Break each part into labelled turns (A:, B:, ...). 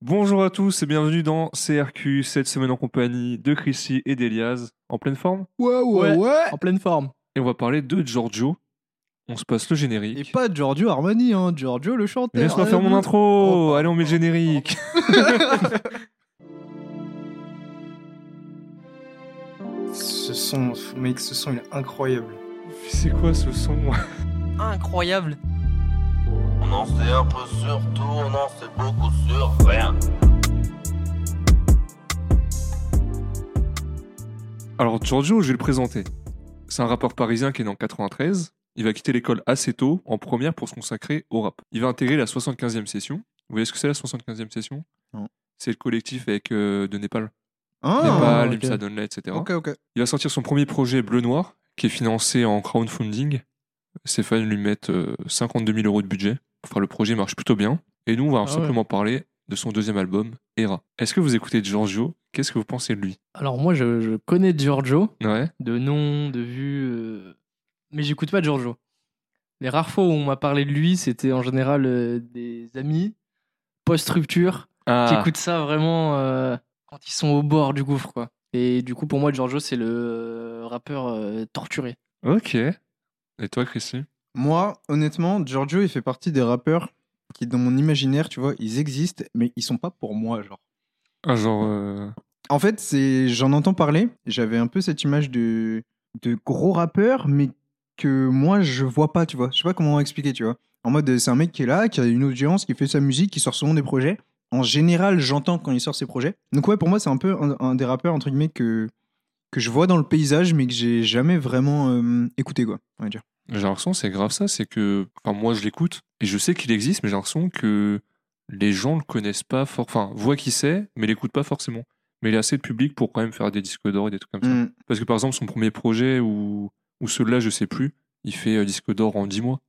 A: Bonjour à tous et bienvenue dans CRQ, cette semaine en compagnie de Chrissy et d'Elias, en pleine forme?
B: Ouais, ouais,
C: Ouais.
B: ouais.
C: En pleine forme.
A: Et on va parler de Giorgio. On se passe le générique.
B: Et pas Giorgio Armani, hein. Giorgio le chanteur.
A: Laisse-moi faire mon intro
B: Oh,
A: Allez, on met le générique
D: Ce son, mec, ce son il est incroyable.
A: C'est quoi ce son?
C: Incroyable.
E: On en sait un peu sur tout, on en sait beaucoup sur rien.
A: Alors Giorgio, je vais le présenter. C'est un rappeur parisien qui est né en 93. Il va quitter l'école assez tôt, en première, pour se consacrer au rap. Il va intégrer la 75e session. Vous voyez ce que c'est la 75e session?
B: Non.
A: C'est le collectif avec euh, de Népal.
B: Ah,
A: Népal, Donley, etc. Il va sortir son premier projet Bleu Noir, qui est financé en crowdfunding. Stéphane lui met euh, 52 000 euros de budget. Enfin, le projet marche plutôt bien. Et nous, on va
C: Ah ouais.
A: simplement parler de son deuxième album, Era. Est-ce que vous écoutez Giorgio? Qu'est-ce que vous pensez de lui?
C: Alors moi, je, je connais Giorgio,
A: Ouais.
C: de nom, de vue, euh, mais j'écoute pas Giorgio. Les rares fois où on m'a parlé de lui, c'était en général euh, des amis, post-rupture, qui
A: Ah,
C: écoutent ça vraiment euh, quand ils sont au bord du gouffre, quoi. Et du coup, pour moi, Giorgio, c'est le rappeur torturé.
A: ok. Et toi, Christy
B: Moi, honnêtement, Giorgio, il fait partie des rappeurs qui, dans mon imaginaire, tu vois, ils existent, mais ils sont pas pour moi, genre.
A: Ah, genre. euh,
B: En fait, c'est, j'en entends parler. J'avais un peu cette image de, de gros rappeur, mais que moi je vois pas, tu vois. Je sais pas comment expliquer, tu vois. En mode, c'est un mec qui est là, qui a une audience, qui fait sa musique, qui sort souvent des projets. En général, j'entends quand il sort ses projets. Donc ouais, pour moi, c'est un peu un, un des rappeurs entre guillemets que que je vois dans le paysage, mais que j'ai jamais vraiment euh, écouté, quoi. On va dire.
A: J'ai l'impression c'est grave ça, c'est que. Enfin, moi, je l'écoute et je sais qu'il existe, mais j'ai l'impression que les gens le connaissent pas fort. Enfin, voient qui c'est, mais l'écoutent pas forcément. Mais il a assez de public pour quand même faire des disques d'or et des trucs comme ça.
B: Mm.
A: Parce que par exemple, son premier projet ou, ou celui-là, je sais plus, il fait euh, disque d'or en 10 mois.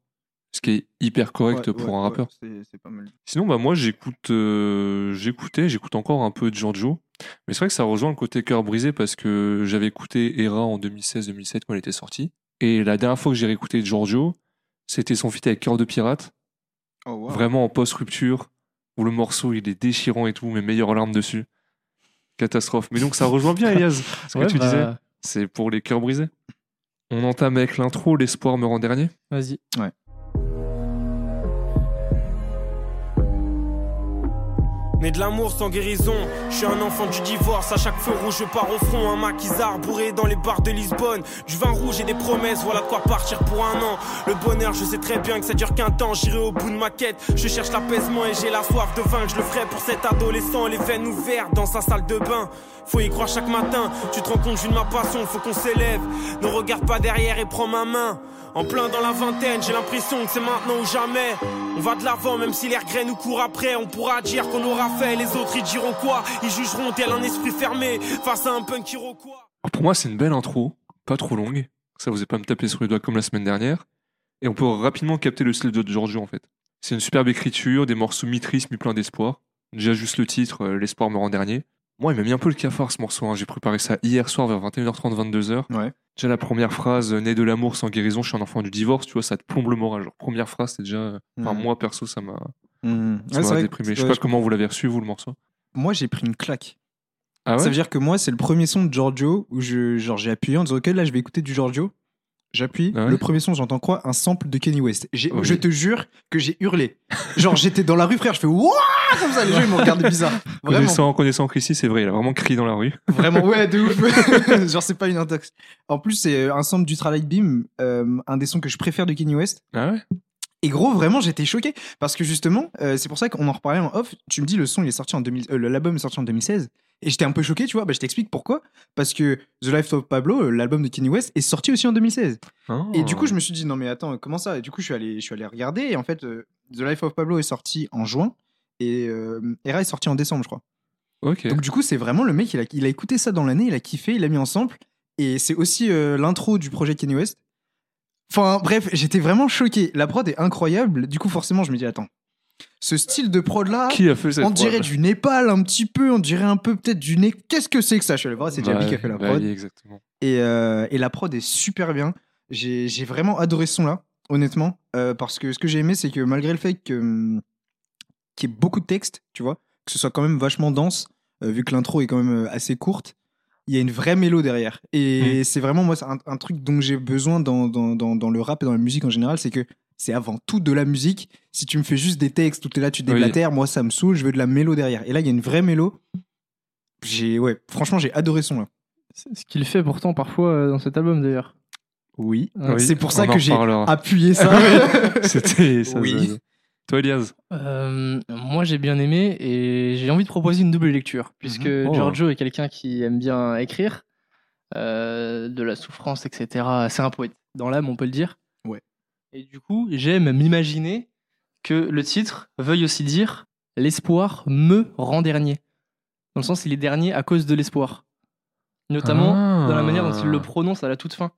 A: Ce qui est hyper correct
B: Ouais,
A: pour
B: ouais,
A: un rappeur.
B: c'est pas mal.
A: Sinon, bah, moi, j'écoute, euh, j'écoutais, j'écoute encore un peu de Giorgio. Mais c'est vrai que ça rejoint le côté cœur brisé parce que j'avais écouté Era en 2016-2017 quand elle était sortie. Et la dernière fois que j'ai réécouté Giorgio, c'était son feat avec Cœur de Pirate,
B: Oh, wow.
A: vraiment en post-rupture, où le morceau il est déchirant et tout, mes meilleures larmes dessus. Catastrophe. Mais donc ça rejoint bien, Elias, ce que
C: Ouais,
A: tu
C: bah,
A: disais. C'est pour les cœurs brisés. On entame avec l'intro, l'espoir me rend dernier.
C: Vas-y.
F: Né de l'amour sans guérison, je suis un enfant du divorce. À chaque feu rouge, je pars au front. Un maquisard bourré dans les bars de Lisbonne. Du vin rouge et des promesses, voilà quoi partir pour un an. Le bonheur, je sais très bien que ça dure qu'un temps. J'irai au bout de ma quête. Je cherche l'apaisement et j'ai la soif de vaincre. Je le ferai pour cet adolescent, les veines ouvertes dans sa salle de bain. Faut y croire chaque matin. Tu te rends compte, je de ma passion, faut qu'on s'élève. Ne regarde pas derrière et prends ma main. En plein dans la vingtaine, j'ai l'impression que c'est maintenant ou jamais. On va de l'avant, même si les regrets nous courent après. On pourra dire qu'on aura fait, les autres ils diront quoi? Ils jugeront tel un esprit fermé face à un punk iroquois.
A: Pour moi, c'est une belle intro, pas trop longue. Ça vous est pas me taper sur les doigts comme la semaine dernière. Et on peut rapidement capter le style de Giorgio en fait. C'est une superbe écriture, des morceaux mi-tristes, mi-plein d'espoir. Déjà juste le titre, euh, L'espoir me rend dernier. Moi, il m'a mis un peu le cafard ce morceau. hein. J'ai préparé ça hier soir vers 21h30, 22h.
B: Ouais.
A: Déjà la première phrase, euh, né de l'amour sans guérison, je suis un enfant du divorce, tu vois, ça te plombe le moral. Genre, première phrase, c'est déjà. euh, Enfin,
B: Mhm.
A: moi perso, ça m'a
B: Mhm.
A: ça
B: Ouais,
A: m'a déprimé. Je sais pas
B: je
A: comment vous l'avez reçu, vous, le morceau.
B: Moi, j'ai pris une claque.
A: Ah
B: Ça veut dire que moi, c'est le premier son de Giorgio où je, genre, j'ai appuyé en disant, ok, là, je vais écouter du Giorgio. J'appuie.
A: Ah ouais
B: le premier son, j'entends quoi? Un sample de Kenny West. J'ai-
A: Oui.
B: Je te jure que j'ai hurlé. Genre, j'étais dans la rue, frère, je fais Wouah Comme ça, les gens, ils me regardaient bizarre. Vraiment.
A: Connaissant, connaissant Chrissy, c'est vrai, il a vraiment crié dans la rue.
B: Vraiment, ouais, de ouf. genre, c'est pas une intox. En plus, c'est un sample du Light Beam, euh, un des sons que je préfère de Kenny West.
A: Ah ouais?
B: Et gros, vraiment, j'étais choqué. Parce que justement, euh, c'est pour ça qu'on en reparlait en off. Tu me dis, le son, il est sorti en 2000, euh, l'album est sorti en 2016. Et j'étais un peu choqué, tu vois. Bah, je t'explique pourquoi. Parce que The Life of Pablo, euh, l'album de Kanye West, est sorti aussi en 2016. Et du coup, je me suis dit, non, mais attends, comment ça? Et du coup, je suis allé, je suis allé regarder. Et en fait, euh, The Life of Pablo est sorti en juin. Et euh, Era est sorti en décembre, je crois.
A: Ok.
B: Donc, du coup, c'est vraiment le mec, il a, il a écouté ça dans l'année, il a kiffé, il l'a mis en sample. Et c'est aussi euh, l'intro du projet Kanye West. Enfin, bref, j'étais vraiment choqué. La prod est incroyable. Du coup, forcément, je me dis, attends, ce style de prod là,
A: Qui a fait cette
B: on dirait
A: prod
B: du Népal un petit peu, on dirait un peu peut-être du Né. Qu'est-ce que c'est que ça? Je suis allé voir, c'est Jabi
A: Ouais,
B: qui a fait la
A: bah
B: prod.
A: oui, exactement.
B: Et, euh, et la prod est super bien. J'ai j'ai vraiment adoré ce son-là, honnêtement. euh, parce que ce que j'ai aimé, c'est que malgré le fait que, hum, qu'il y ait beaucoup de texte, tu vois, que ce soit quand même vachement dense, euh, vu que l'intro est quand même assez courte. Il y a une vraie mélo derrière. Et c'est vraiment, moi, c'est un, un truc dont j'ai besoin dans, dans, dans, dans le rap et dans la musique en général, c'est que c'est avant tout de la musique. Si tu me fais juste des textes où t'es là, tu déblatères, moi, ça me saoule, je veux de la mélo derrière. Et là, il y a une vraie mélo. J'ai, ouais, franchement, j'ai adoré son là.
C: Ce qu'il fait pourtant parfois euh, dans cet album d'ailleurs.
B: Oui.
C: Oui,
B: c'est pour ça que j'ai appuyé ça.
A: C'était ça.
B: Oui.
A: ça. Toi, Elias
C: Euh, moi j'ai bien aimé et j'ai envie de proposer une double lecture puisque
B: Mhm.
A: Oh.
C: Giorgio est quelqu'un qui aime bien écrire euh, de la souffrance etc. C'est un poète dans l'âme on peut le dire. Et du coup j'aime m'imaginer que le titre veuille aussi dire l'espoir me rend dernier. Dans le sens il est dernier à cause de l'espoir. Notamment
A: Ah.
C: dans la manière dont il le prononce à la toute fin.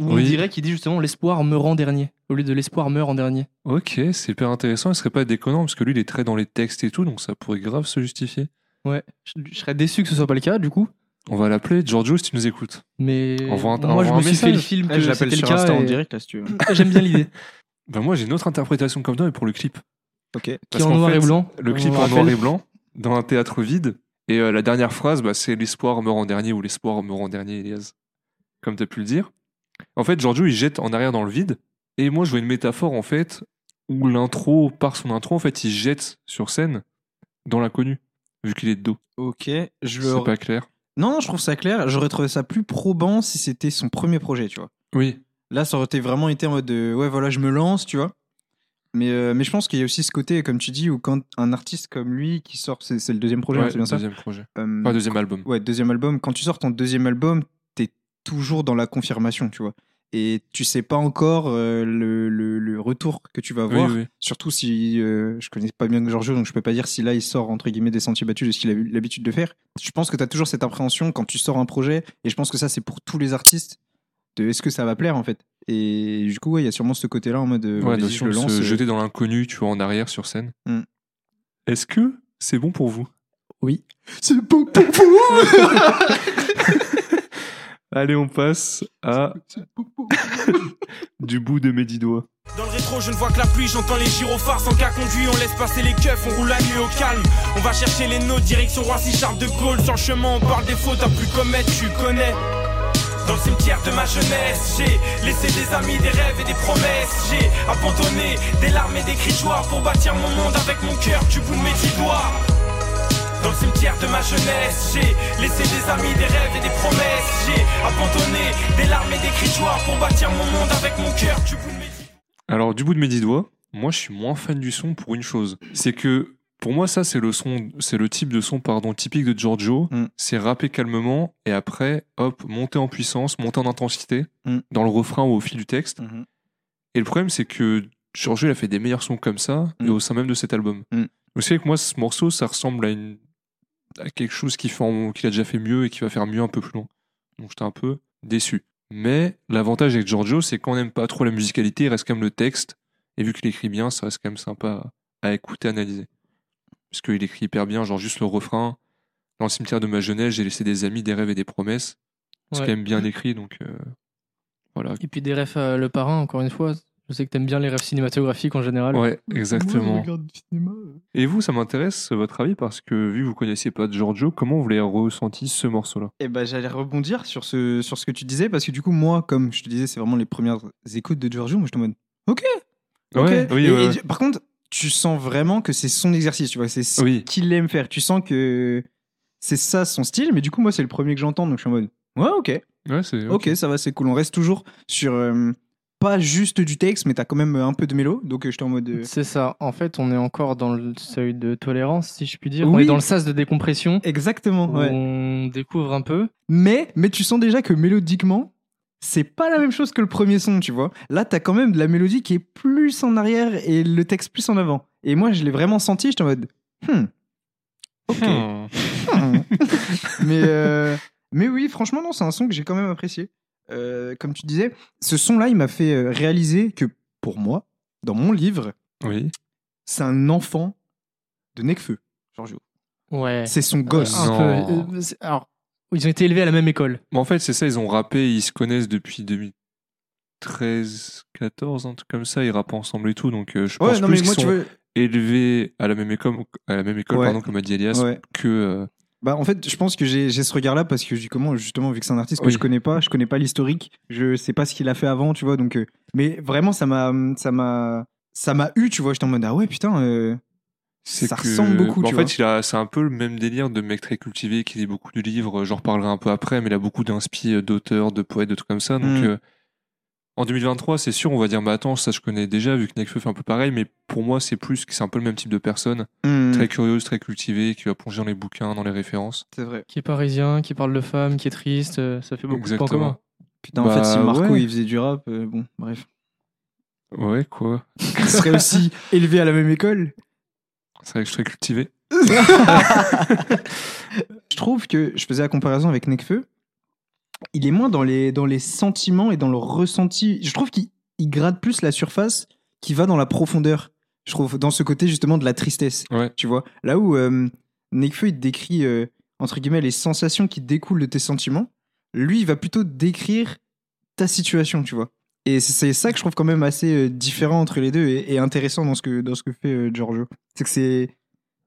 C: Où on
A: Oui.
C: dirait qu'il dit justement l'espoir me rend dernier au lieu de l'espoir meurt en dernier.
A: Ok, c'est hyper intéressant. Il serait pas déconnant parce que lui, il est très dans les textes et tout, donc ça pourrait grave se justifier.
C: Ouais, je, je serais déçu que ce soit pas le cas du coup.
A: On va l'appeler Giorgio si tu nous écoutes.
C: Mais
A: Envoie un-
C: moi, je me suis fait le
A: message.
C: film que
B: je l'appelle
C: c'était le
B: sur
C: cas.
B: Insta en
C: et-
B: direct là si tu veux.
C: J'aime bien l'idée.
A: Ben moi, j'ai une autre interprétation comme toi, mais pour le clip.
B: Ok.
C: Qui est
A: Parce
C: en
A: qu'en
C: noir
A: fait,
C: et blanc.
A: Le
C: on
A: clip en noir et blanc, dans un théâtre vide. Et euh, la dernière phrase, bah, c'est l'espoir me rend dernier ou l'espoir me rend dernier, Elias. Comme tu as pu le dire. En fait, Giorgio, il jette en arrière dans le vide. Et moi, je vois une métaphore, en fait, où l'intro, par son intro, en fait, il jette sur scène dans l'inconnu, vu qu'il est de dos.
B: Ok. Je le...
A: C'est pas clair.
B: Non, non, je trouve ça clair. J'aurais trouvé ça plus probant si c'était son premier projet, tu vois.
A: Oui.
B: Là, ça aurait été vraiment été en mode de, ouais, voilà, je me lance, tu vois. Mais, euh, mais je pense qu'il y a aussi ce côté, comme tu dis, où quand un artiste comme lui qui sort, c'est c'est le deuxième projet, hein,
A: Ouais,
B: c'est bien ça
A: deuxième projet.
B: Euh,
A: Pas deuxième album.
B: Ouais, deuxième album. Quand tu sors ton deuxième album, t'es toujours dans la confirmation, tu vois. Et tu sais pas encore euh, le, le- le retour que tu vas
A: Oui,
B: avoir.
A: oui.
B: Surtout si euh, je connais pas bien Giorgio, donc je peux pas dire si là il sort entre guillemets des sentiers battus de ce qu'il a l'habitude de faire. Je pense que tu as toujours cette appréhension quand tu sors un projet, et je pense que ça c'est pour tous les artistes, de est-ce que ça va plaire en fait. Et du coup, ouais, il y a sûrement ce côté-là en mode, euh,
A: Ouais,
B: je le
A: de
B: lance.
A: se
B: euh,
A: jeter dans l'inconnu, tu vois, en arrière sur scène.
B: Hmm.
A: Est-ce que c'est bon pour vous?
B: C'est bon pour vous
A: Allez, on passe à du bout de mes dix doigts.
F: Dans le rétro, je ne vois que la pluie, j'entends les gyrophares sans cas conduit. On laisse passer les keufs, on roule la nuit au calme. On va chercher les nôtres, direction Roissy, Charles de Gaulle. Sur le chemin, on parle des fautes, t'as plus commettre, tu connais. Dans le cimetière de ma jeunesse, j'ai laissé des amis, des rêves et des promesses. J'ai abandonné des larmes et des cris joie pour bâtir mon monde avec mon cœur du bout de mes dix doigts. Dans le cimetière de ma jeunesse, j'ai laissé des amis, des rêves et des promesses. J'ai abandonné des larmes et des cris joie pour bâtir mon monde avec mon cœur du bout de mes dix
A: Alors, du bout de mes dix doigts, moi, je suis moins fan du son pour une chose. C'est que, pour moi, ça, c'est le son, c'est le type de son, pardon, typique de Giorgio.
B: Mm.
A: C'est rapper calmement et après, hop, monter en puissance, monter en intensité
B: Mm.
A: dans le refrain ou au fil du texte.
B: Mhm.
A: Et le problème, c'est que Giorgio, il a fait des meilleurs sons comme ça,
B: Mm.
A: et au sein même de cet album.
B: Mm.
A: Vous savez que moi, ce morceau, ça ressemble à, une, à quelque chose qu'il a déjà fait mieux et qui va faire mieux un peu plus loin. Donc j'étais un peu déçu. Mais l'avantage avec Giorgio, c'est qu'on n'aime pas trop la musicalité, il reste quand même le texte. Et vu qu'il écrit bien, ça reste quand même sympa à, à écouter, analyser. Parce qu'il écrit hyper bien, genre juste le refrain. Dans le cimetière de ma jeunesse, j'ai laissé des amis, des rêves et des promesses. C'est
C: Ouais.
A: quand même bien écrit, donc euh, voilà.
C: Et puis des refs à Le Parrain, encore une fois. Je sais que t'aimes bien les refs cinématographiques en général.
A: Ouais, exactement.
B: Moi, je regarde du cinéma, euh.
A: Et vous, ça m'intéresse votre avis parce que vu que vous connaissiez pas Giorgio, comment vous l'avez ressenti ce morceau-là?
B: Eh ben, j'allais rebondir sur ce, sur ce que tu disais, parce que du coup, moi, comme je te disais, c'est vraiment les premières écoutes de Giorgio, moi je te mode Ok, ok.
A: Ouais, oui,
B: Et-
A: ouais,
B: et
A: ouais.
B: tu- par contre, tu sens vraiment que c'est son exercice, tu vois, c'est ce
A: Oui.
B: qu'il aime faire. Tu sens que c'est ça son style, mais du coup, moi, c'est le premier que j'entends, donc je suis en mode Ouais, ok,
A: Ouais, c'est
B: ok, ça va, c'est cool. On reste toujours sur euh, pas juste du texte, mais t'as quand même un peu de mélo, donc euh, j'étais en mode euh,
C: C'est ça. En fait, on est encore dans le seuil de tolérance, si je puis dire. On
B: Oui.
C: est dans le sas de décompression.
B: Exactement, ouais.
C: On découvre un peu.
B: Mais, mais tu sens déjà que mélodiquement, c'est pas la même chose que le premier son, tu vois. Là, t'as quand même de la mélodie qui est plus en arrière et le texte plus en avant. Et moi, je l'ai vraiment senti, j'étais en mode, hmm, ok.
A: Hmm.
B: Hmm. mais, euh, mais oui, franchement, non, c'est un son que j'ai quand même apprécié. Euh, comme tu disais, ce son-là, il m'a fait euh, réaliser que pour moi, dans mon livre,
A: Oui.
B: c'est un enfant de Necfeu, Giorgio.
C: Ouais.
B: C'est son gosse.
C: Un
A: Non.
C: peu. euh, c'est- Alors, ils ont été élevés à la même école.
A: Mais en fait, c'est ça, ils ont rappé, ils se connaissent depuis 2013, 14, un truc comme ça, ils rappent ensemble et tout, donc euh, je pense
B: Ouais, non,
A: plus
B: mais
A: qu'ils sont
B: tu veux.
A: élevé à la même école, à la même école
B: Ouais.
A: pardon, comme a dit Elias,
B: Ouais.
A: que.
B: Bah, en fait, je pense que j'ai ce regard-là parce que, comment, justement, vu que c'est un artiste que
A: Oui.
B: je connais pas, je connais pas l'historique, je sais pas ce qu'il a fait avant, tu vois. Donc, euh, mais vraiment, ça m'a, ça m'a, ça m'a eu, tu vois. J'étais en mode, ah ouais, putain, euh, Ça
A: que-
B: ressemble beaucoup,
A: bah,
B: tu
A: en fait, il a, c'est un peu le même délire de mec très cultivé qui lit beaucoup de livres. J'en reparlerai un peu après, mais il a beaucoup d'inspi euh, d'auteurs, de poètes, de trucs comme ça. Donc,
B: Mm.
A: euh, en 2023, c'est sûr, on va dire, bah attends, ça je connais déjà, vu que Nekfeu fait un peu pareil, mais pour moi, c'est plus que c'est un peu le même type de personne,
B: hmm,
A: très curieuse, très cultivée, qui va plonger dans les bouquins, dans les références.
B: c'est vrai.
C: Qui est parisien, qui parle de femmes, qui est triste, euh, ça fait beaucoup de points communs.
B: Putain, en
A: Bah,
B: fait, si Marco
A: ouais.
B: il faisait du rap, euh, bon, bref,
A: Ouais, quoi.
B: il serait aussi élevé à la même école.
A: C'est vrai que je très cultivé.
B: Je trouve que je faisais la comparaison avec Nekfeu. Il est moins dans les, dans les sentiments et dans le ressenti. Je trouve qu'il il gratte plus la surface qui va dans la profondeur. Je trouve dans ce côté justement de la tristesse.
A: Ouais.
B: Tu vois Là où euh, Nekfeu il décrit euh, entre guillemets les sensations qui découlent de tes sentiments, lui il va plutôt décrire ta situation, tu vois. Et c'est- ça que je trouve quand même assez euh, différent entre les deux et, et intéressant dans ce que, dans ce que fait euh, Giorgio. C'est que c'est.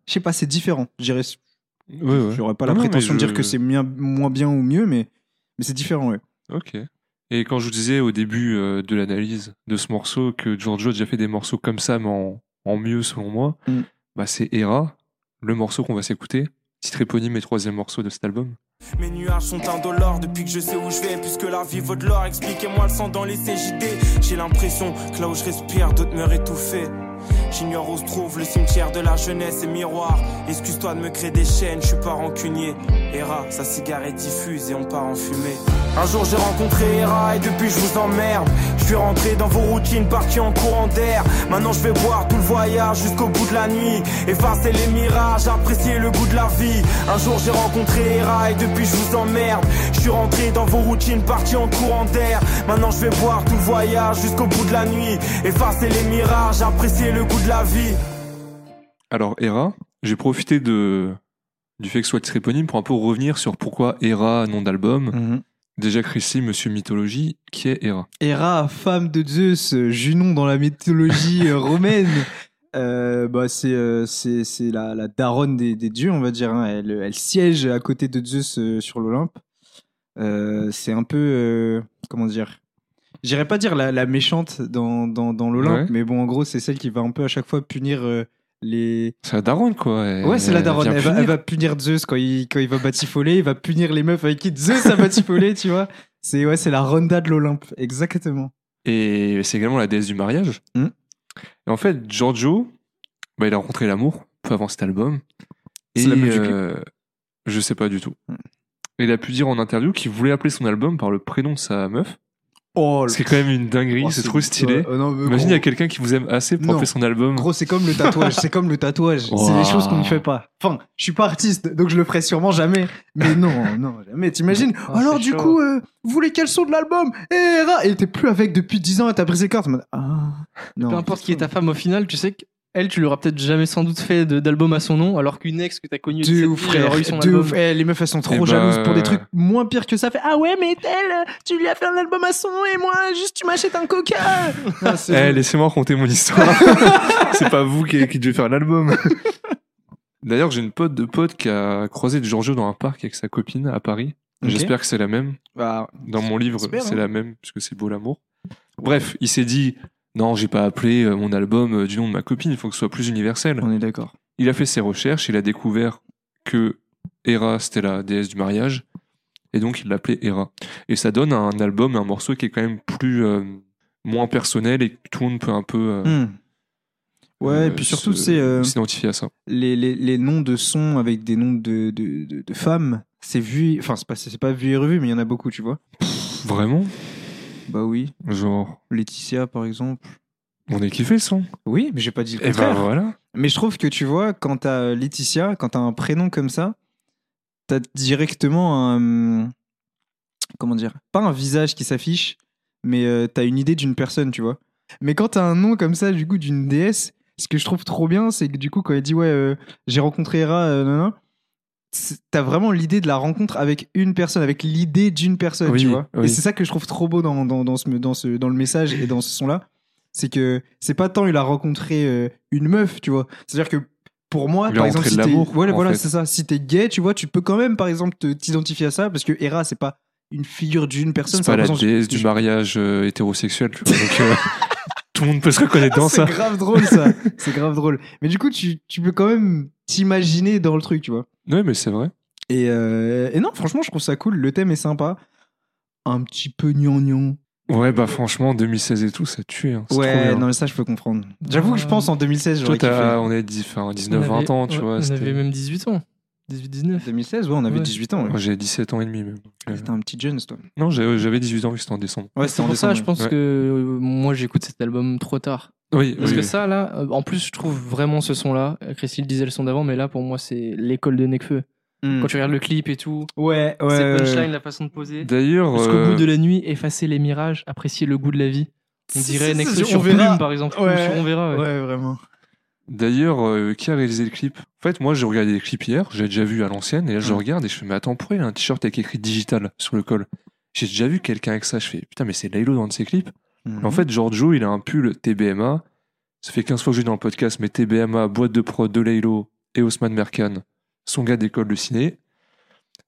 B: Je sais pas, c'est différent. Je dirais
A: Ouais, ouais.
B: J'aurais pas la
A: Non,
B: prétention de dire que c'est moins bien ou mieux, mais, mais c'est différent, ouais.
A: Ok. Et quand je vous disais au début euh, de l'analyse de ce morceau que Giorgio a déjà fait des morceaux comme ça, mais en, en mieux selon moi,
B: Mm.
A: bah c'est Hera, le morceau qu'on va s'écouter, titre éponyme et troisième morceau de cet album.
F: Mes nuages sont indolores depuis que je sais où je vais Puisque la vie vaut de l'or, expliquez-moi le sang dans les CJD J'ai l'impression que là où je respire, d'autres meurent étouffés J'ignore où se trouve le cimetière de la jeunesse et miroir Excuse-toi de me créer des chaînes, je suis pas rancunier. Hera, sa cigarette diffuse et on part en fumée. Un jour j'ai rencontré Hera et depuis je vous emmerde. Je suis rentré dans vos routines, parti en courant d'air. Maintenant je vais boire tout le voyage jusqu'au bout de la nuit. Effacer les mirages, apprécier le goût de la vie. Un jour j'ai rencontré Hera et depuis je vous emmerde. Je suis rentré dans vos routines, parti en courant d'air. Maintenant je vais boire tout le voyage jusqu'au bout de la nuit. Effacer les mirages, apprécier le goût de la vie
A: Alors Hera, j'ai profité de du fait que ce soit titre éponyme pour un peu revenir sur pourquoi Hera, nom d'album. Déjà Chrissy, Monsieur Mythologie, qui est Hera?
B: Héra, femme de Zeus, Junon dans la mythologie euh, romaine. Euh, bah c'est euh, c'est c'est la, la daronne des, des dieux, on va dire. hein. Elle, elle siège à côté de Zeus euh, sur l'Olympe. Euh, c'est un peu. euh, comment dire J'irais pas dire la, la méchante dans, dans, dans l'Olympe,
A: Ouais.
B: mais bon, en gros, c'est celle qui va un peu à chaque fois punir euh, les,
A: C'est la daronne, quoi. Elle-
B: Ouais, c'est la daronne. Elle va,
A: punir.
B: elle va punir Zeus quand il, quand il va batifoler. Il va punir les meufs avec qui Zeus a batifolé, tu vois. C'est ouais, la ronda de l'Olympe. Exactement.
A: Et c'est également la déesse du mariage.
B: Hmm.
A: Et en fait, Giorgio, bah, il a rencontré l'amour peu avant cet album. Et
B: la
A: euh, je sais pas du tout.
B: Hmm.
A: Il a pu dire en interview qu'il voulait appeler son album par le prénom de sa meuf.
B: Oh,
A: Ce qui est quand même une dinguerie,
B: oh,
A: c'est trop stylé.
B: euh, non,
A: Imagine, il y a quelqu'un qui vous aime assez pour
B: Non.
A: appeler son album.
B: gros, c'est comme le tatouage. c'est comme le tatouage. C'est des choses qu'on ne fait pas. Enfin, je suis pas artiste, donc je le ferai sûrement jamais. Mais non, non, jamais. T'imagines
C: Ah,
B: Alors,
C: c'est
B: du
C: chaud.
B: coup, euh, vous voulez quel son de l'album? Et ra- Et t'es plus avec depuis 10 ans et t'as brisé le corps. Ah, non.
C: Peu importe qui est ta femme au final, tu sais qu'elle, tu lui auras peut-être jamais sans doute fait de- d'album à son nom, alors qu'une ex que t'as connue
B: De ouf,
C: elle
B: frère.
C: eu son
B: de
C: album.
B: ouf. Eh, les meufs, elles sont trop
A: Eh ben,
B: jalouses pour des
A: euh,
B: trucs moins pires que ça. Fait Ah ouais, mais elle, tu lui as fait un album à son nom et moi, juste tu m'achètes un coca. Ah,
A: Eh, laissez-moi raconter mon histoire. c'est pas vous qui, qui devez faire l'album. D'ailleurs, j'ai une pote de pote qui a croisé Giorgio dans un parc avec sa copine à Paris. J'espère que c'est la même.
B: Bah,
A: Dans mon livre, c'est
B: hein.
A: la même, puisque c'est beau l'amour. Bref, il s'est dit non, j'ai pas appelé euh, mon album euh, du nom de ma copine, il faut que ce soit plus universel.
B: on est d'accord.
A: Il a fait ses recherches, il a découvert que Hera, c'était la déesse du mariage, et donc il l'appelait Hera. Et ça donne un album, un morceau qui est quand même plus. euh, moins personnel et que tout le monde peut un peu. euh,
B: Hmm. Ouais,
A: euh,
B: et puis surtout, c'est
A: s'identifier à ça.
B: les, les, les noms de sons avec des noms de, de, de, de femmes. C'est vu, enfin, c'est pas, c'est pas vu et revu, mais il y en a beaucoup, tu vois.
A: Vraiment?
B: Bah oui.
A: Genre,
B: Laetitia, par exemple.
A: on est kiffé le son.
B: Oui, mais j'ai pas dit le
A: Et ben
B: contraire.
A: voilà.
B: Mais je trouve que tu vois, quand t'as Laetitia, quand t'as un prénom comme ça, t'as directement un. Comment dire Pas un visage qui s'affiche, mais euh, t'as une idée d'une personne, tu vois. Mais quand t'as un nom comme ça, du coup, d'une déesse, ce que je trouve trop bien, c'est que du coup, quand elle dit Ouais, euh, j'ai rencontré Hera, euh, t'as vraiment l'idée de la rencontre avec une personne, avec l'idée d'une personne,
A: Oui,
B: tu vois.
A: oui.
B: Et c'est ça que je trouve trop beau dans, dans, dans, ce, dans, ce, dans le message et dans ce son-là. C'est que c'est pas tant il a rencontré euh, une meuf, tu vois. C'est-à-dire que pour moi,
A: Il
B: par exemple, si t'es- voilà, c'est ça. Si t'es gay, tu vois, tu peux quand même, par exemple, t'identifier à ça parce que Hera, c'est pas une figure d'une personne.
A: C'est pas la déesse du mariage euh, hétérosexuel, tu vois. Donc, euh, tout le monde peut se reconnaître dans
B: C'est
A: ça.
B: grave drôle ça. c'est grave drôle. Mais du coup, tu, tu peux quand même t'imaginer dans le truc, tu vois.
A: Ouais, mais c'est vrai.
B: Et, euh, et non, franchement, je trouve ça cool. Le thème est sympa. Un petit peu gnangnan.
A: Ouais, bah franchement, 2016 et tout, ça tue. Hein.
B: Ouais, non, mais ça, je peux comprendre. J'avoue que je pense en 2016,
A: Toi,
B: j'aurais kiffé.
A: on est 10 enfin,
C: On
A: 19, 20
C: avait-
A: ans, tu
C: ouais,
A: vois.
C: On
A: c'était-
C: avait même 18 ans. 18-19.
B: 2016, ouais, on avait
C: Ouais.
B: 18 ans. ouais.
A: Moi, J'ai 17 ans et demi même. euh,
B: T'étais un petit jeune, toi.
A: Non, j'avais 18 ans vu que c'était en décembre.
B: Ouais,
C: C'est pour ça, je pense
A: Ouais.
C: que euh, moi j'écoute cet album trop tard.
A: Oui,
C: Parce
A: oui,
C: que
A: oui.
C: ça, là, euh, en plus, je trouve vraiment ce son-là. Christy le disait le son d'avant, mais là, pour moi, c'est l'école de Nekfeu.
B: Hmm.
C: Quand tu regardes le clip et tout,
B: Ouais, ouais.
C: c'est punchline,
B: ouais.
C: la façon de poser.
A: D'ailleurs,
C: Jusqu'au
A: euh,
C: bout de la nuit, effacer les mirages, apprécier le goût de la vie. On dirait
B: c'est-
C: sur. Plume, par exemple. ou
B: Ouais.
C: sur On verra. ouais.
B: Ouais, vraiment.
A: D'ailleurs, euh, qui a réalisé le clip? En fait, moi, j'ai regardé les clips hier, j'ai déjà vu à l'ancienne, et là, je
B: Mm.
A: regarde et je fais, mais attends, pourquoi il a un t-shirt avec écrit digital sur le col? J'ai déjà vu quelqu'un avec ça, je fais, putain, mais c'est Laylo dans un de ses clips.
B: Mhm.
A: En fait, Giorgio, il a un pull TBMA. Ça fait 15 fois que je dis dans le podcast, mais TBMA, boîte de prod de Laylo et Osman Merkan, son gars d'école de ciné.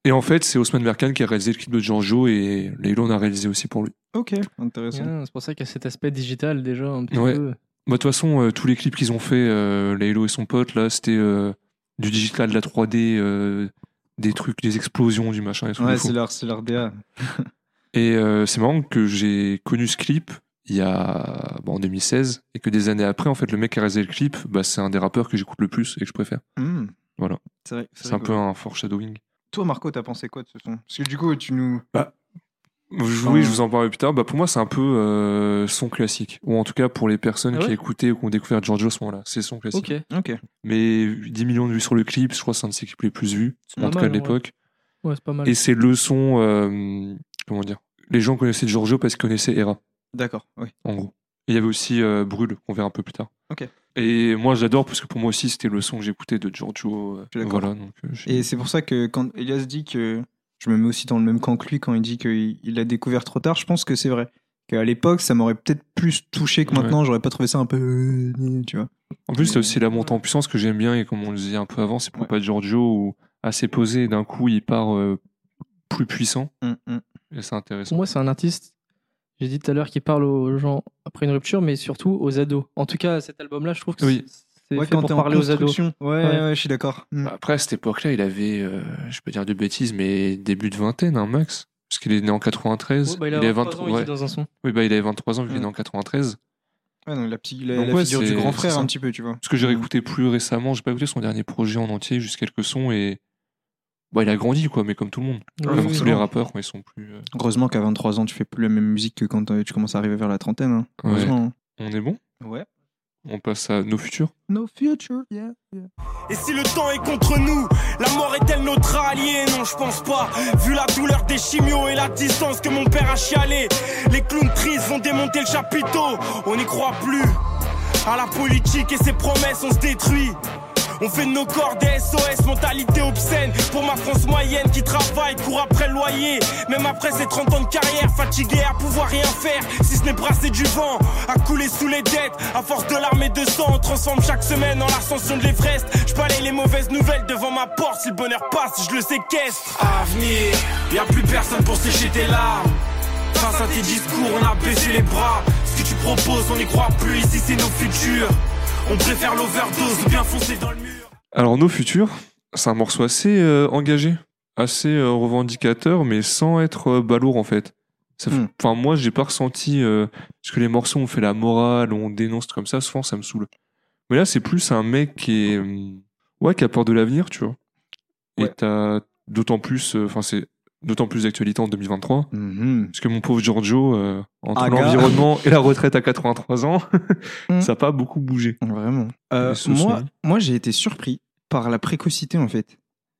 A: Et en fait, c'est Osman Merkan qui a réalisé le clip de Giorgio et Laylo en a réalisé aussi pour lui.
B: Ok, intéressant.
C: Ah, c'est pour ça qu'il y a cet aspect digital déjà un petit
A: Ouais.
C: peu.
A: Bah, De toute façon, euh, tous les clips qu'ils ont fait, euh, Laylo et son pote, là, c'était euh, du digital, de la 3D, euh, des trucs, des explosions, du machin et tout.
B: Ouais, c'est leur, c'est leur DA.
A: Et euh, c'est marrant que j'ai connu ce clip il y a bon, en 2016 et que des années après, en fait, le mec qui a réalisé le clip, bah, c'est un des rappeurs que j'écoute le plus et que je préfère.
B: Hmm.
A: Voilà.
B: C'est vrai.
A: C'est un peu un foreshadowing.
B: Toi, Marco, t'as pensé quoi de ce son? Parce que du coup, tu nous.
A: Je- Oui, je vous en parlerai plus tard. Bah, pour moi, c'est un peu euh, son classique. Ou en tout cas, pour les personnes
C: Ah
A: qui
C: ouais?
A: écoutaient ou qui ont découvert Giorgio à ce moment-là, c'est son classique.
C: Ok.
B: Ok.
A: Mais 10 millions de vues sur le clip, je crois que c'est un de ses clips les plus vus,
C: C'est
A: en tout
C: mal,
A: cas de l'époque.
C: Ouais, c'est pas mal.
A: Et c'est le son, euh, comment dire, les gens connaissaient Giorgio parce qu'ils connaissaient Hera.
B: D'accord, oui.
A: en gros. Et il y avait aussi euh, Brûle, qu'on verra un peu plus tard.
B: Ok.
A: Et moi, j'adore parce que pour moi aussi, c'était le son que j'écoutais de Giorgio. euh,
B: Je suis d'accord.
A: voilà, donc, euh, j'ai-
B: Et c'est pour ça que quand Elias dit que. Je me mets aussi dans le même camp que lui quand il dit qu'il il l'a découvert trop tard, je pense que c'est vrai. Qu'à l'époque, ça m'aurait peut-être plus touché que
A: Ouais.
B: maintenant, j'aurais pas trouvé ça un peu. euh, Tu vois.
A: En plus, c'est aussi la montée en puissance que j'aime bien et comme on le disait un peu avant, c'est pour
B: Ouais.
A: pas Giorgio où assez posé et d'un coup il part euh, plus puissant
B: Hum, hum.
A: et c'est intéressant.
C: Pour moi, c'est un artiste, j'ai dit tout à l'heure, qui parle aux gens après une rupture, mais surtout aux ados. En tout cas, cet album-là, je trouve que
A: Oui.
C: c'est
B: Ouais,
C: fait
B: quand
C: pour
B: en
C: parler aux ados.
B: Ouais,
C: Ouais.
B: ouais, je suis d'accord. Hmm.
A: Après, à cette époque-là, il avait, euh, je peux dire de bêtises, mais début de vingtaine, hein, max. Parce qu'il est né en 93.
C: Ouais, bah, il,
A: il,
C: a
A: avait
C: 23 ans, il dans un son.
A: Oui, bah, il avait 23 ans, qu'il est
B: Mm.
A: né en 93.
B: Ouais, donc la, petite- la,
A: Donc
B: la
A: ouais,
B: figure du grand frère, un petit peu, tu vois.
A: Parce que j'ai
B: Mm.
A: réécouté plus récemment, j'ai pas écouté son dernier projet en entier, juste quelques sons et. Bah, il a grandi, quoi, mais comme tout le monde. Comme
C: oui,
A: tous
C: oui.
A: les rappeurs, quand ils sont plus. euh,
B: Heureusement qu'à 23 ans, tu fais plus la même musique que quand euh, tu commences à arriver vers la trentaine. hein.
A: Ouais.
B: Heureusement.
A: On est bon?
B: Hein. Ouais.
A: On passe à nos futurs.
B: No future, yeah.
F: Et si le temps est contre nous, la mort est-elle notre allié? Non, je pense pas. Vu la douleur des chimios et la distance que mon père a chialé, les clowns tristes vont démonter le chapiteau. On n'y croit plus. À la politique et ses promesses, on se détruit. On fait de nos corps des SOS, mentalité obscène. Pour ma France moyenne qui travaille, court après le loyer. Même après ses 30 ans de carrière, fatigué à pouvoir rien faire. Si ce n'est brasser du vent, à couler sous les dettes. À force de larmes et de sang, on transforme chaque semaine en l'ascension de l'Everest. Je les mauvaises nouvelles devant ma porte. Si le bonheur passe, je le séquestre. Avenir, y a plus personne pour sécher tes larmes. Face à tes discours, on a baissé les bras. Ce que tu proposes, on n'y croit plus. Ici, c'est nos futurs. On préfère l'overdose bien foncer dans le mur.
A: Alors, nos futurs, c'est un morceau assez euh, engagé, assez euh, revendicateur, mais sans être euh, balourd en fait.
B: Hmm.
A: Enfin, moi, j'ai pas ressenti. euh, parce que les morceaux, on fait la morale, on dénonce comme ça, souvent ça me saoule. Mais là, c'est plus un mec qui est. hum, Ouais, qui a peur de l'avenir, tu vois. Et t'as d'autant plus. euh, Enfin, c'est d'autant plus d'actualité en 2023.
B: Mhm.
A: Parce que mon pauvre Giorgio, euh, entre
B: Aga.
A: l'environnement et la retraite à 83 ans, ça n'a pas beaucoup bougé.
B: Vraiment. Euh,
A: sauces,
B: moi, moi j'ai été surpris par la précocité, en fait.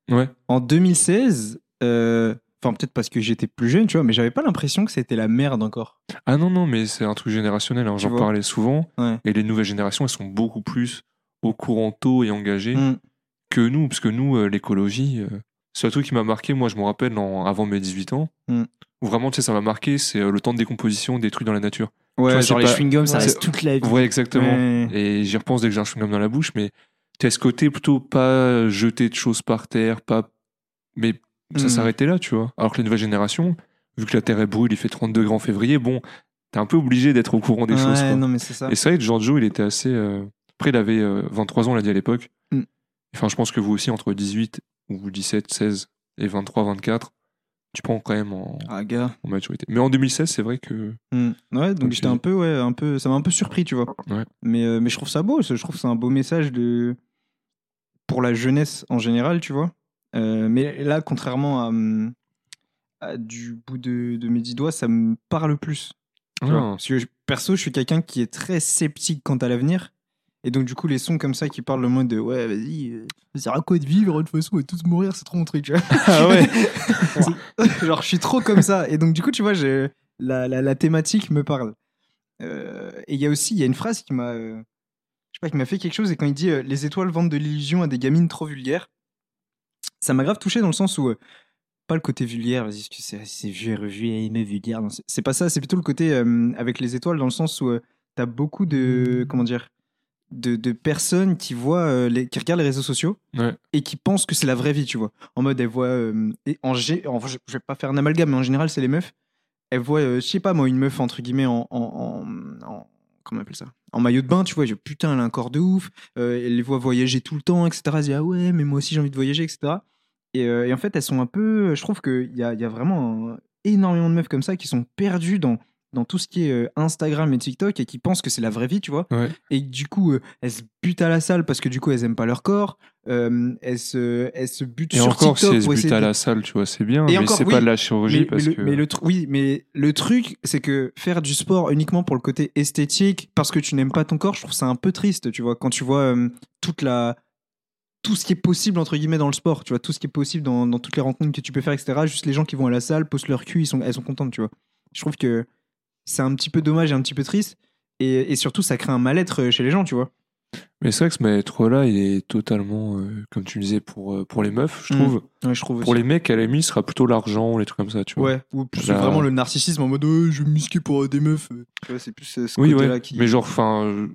A: Ouais.
B: En 2016, euh, enfin, peut-être parce que j'étais plus jeune, tu vois, mais j'avais pas l'impression que c'était la merde encore.
A: Ah non, non, mais c'est un truc générationnel, hein, j'en parlais souvent.
B: Ouais.
A: Et les nouvelles générations, elles sont beaucoup plus au courant tôt et engagées
B: Mm.
A: que nous, parce que nous, euh, l'écologie, euh, c'est un truc qui m'a marqué, moi je me rappelle, en- avant mes 18 ans,
B: Mm.
A: où vraiment, tu sais, ça m'a marqué, c'est euh, le temps de décomposition des trucs dans la nature.
B: Ouais,
A: vois,
B: genre
A: c'est
B: les
A: pas-
B: chewing-gums, ça reste toute la vie.
A: Ouais, exactement.
B: Ouais.
A: Et j'y repense dès que j'ai un chewing-gum dans la bouche, mais t'as ce côté plutôt pas jeter de choses par terre, pas. Mais ça
B: Mhm.
A: s'arrêtait là, tu vois. Alors que la nouvelle génération, vu que la terre elle brûle, il fait 30 degrés en février, bon, t'es un peu obligé d'être au courant des
B: Ouais,
A: choses. quoi.
B: non, mais c'est ça.
A: Et c'est vrai que Giorgio, il était assez. euh, Après, il avait euh, 23 ans, on l'a dit à l'époque.
B: Mm.
A: Enfin, je pense que vous aussi, entre 18 ou 17, 16 et 23, 24, tu prends quand même en,
B: Ah, gars.
A: en maturité. Mais en 2016, c'est vrai que.
B: Hmm. Ouais, donc j'étais un peu, ouais, un peu, ça m'a un peu surpris, tu vois.
A: Ouais.
B: Mais, euh, mais je trouve ça beau, je trouve que c'est un beau message de pour la jeunesse en général, tu vois. Euh, mais là, contrairement à, hum, à du bout de, de mes dix doigts, ça me parle plus.
A: Ah,
B: Parce que perso, je suis quelqu'un qui est très sceptique quant à l'avenir. Et donc, du coup, les sons comme ça qui parlent le moins de ouais, vas-y, euh, c'est à quoi de vivre, de toute façon, on va tous mourir, c'est trop mon truc, tu vois.
A: Ah ouais
B: Genre, je suis trop comme ça. Et donc, du coup, tu vois, j'ai- la, la, la thématique me parle. Euh, et il y a aussi, il y a une phrase qui m'a, euh, je sais pas, qui m'a fait quelque chose. Et quand il dit euh, les étoiles vendent de l'illusion à des gamines trop vulgaires, ça m'a grave touché dans le sens où, euh, pas le côté vulgaire, vas-y, ce que c'est, c'est vieux et revu et aimé vulgaire. non, c'est- C'est pas ça, c'est plutôt le côté avec les étoiles dans le sens où t'as beaucoup de, comment dire, de, de personnes qui voient, euh, les, qui regardent les réseaux sociaux
A: Ouais.
B: et qui pensent que c'est la vraie vie, tu vois. En mode, elles voient. euh, et en, je vais pas faire un amalgame, mais en général, c'est les meufs. Elles voient, euh, je sais pas moi, une meuf, entre guillemets, en. en, en- en- comment on appelle ça? En maillot de bain, tu vois. Je, putain, elle a un corps de ouf. Euh, elles les voient voyager tout le temps, etc. Elles se disent, ah ouais, mais moi aussi, j'ai envie de voyager, etc. Et, et en fait, elles sont un peu. Je trouve qu'il y a, y a vraiment un- énormément de meufs comme ça qui sont perdues dans. Dans tout ce qui est euh, Instagram et TikTok et qui pensent que c'est la vraie vie, tu vois
A: Ouais.
B: et du coup euh, elles se butent à la salle parce que du coup elles aiment pas leur corps euh, elles se elles se butent
A: Et
B: sur
A: encore,
B: TikTok
A: si elle se
B: pour
A: bute
B: essayer
A: à la salle, tu vois, c'est bien.
B: Et
A: mais c'est
B: oui,
A: pas de la chirurgie
B: mais,
A: parce
B: mais le,
A: que.
B: mais le oui mais le truc c'est que faire du sport uniquement pour le côté esthétique parce que tu n'aimes pas ton corps je trouve ça un peu triste tu vois quand tu vois toute la tout ce qui est possible entre guillemets dans le sport tu vois tout ce qui est possible dans, dans toutes les rencontres que tu peux faire etc juste les gens qui vont à la salle posent leur cul ils sont elles sont contentes tu vois je trouve que c'est un petit peu dommage et un petit peu triste et, et surtout ça crée un mal-être chez les gens tu vois
A: Mais c'est vrai que ce maître-là, il est totalement, euh, comme tu disais, pour, euh, pour les meufs, je trouve.
B: ouais, je trouve
A: Pour les mecs, à la limite, ce sera plutôt l'argent, les trucs comme ça, tu vois.
B: Ouais, ou plus
A: Là-
B: vraiment le narcissisme en mode Ouais, je vais me musquer pour euh, des meufs. euh. C'est plus euh, ce
A: Oui,
B: côté-là
A: ouais.
B: qui.
A: Mais genre, enfin,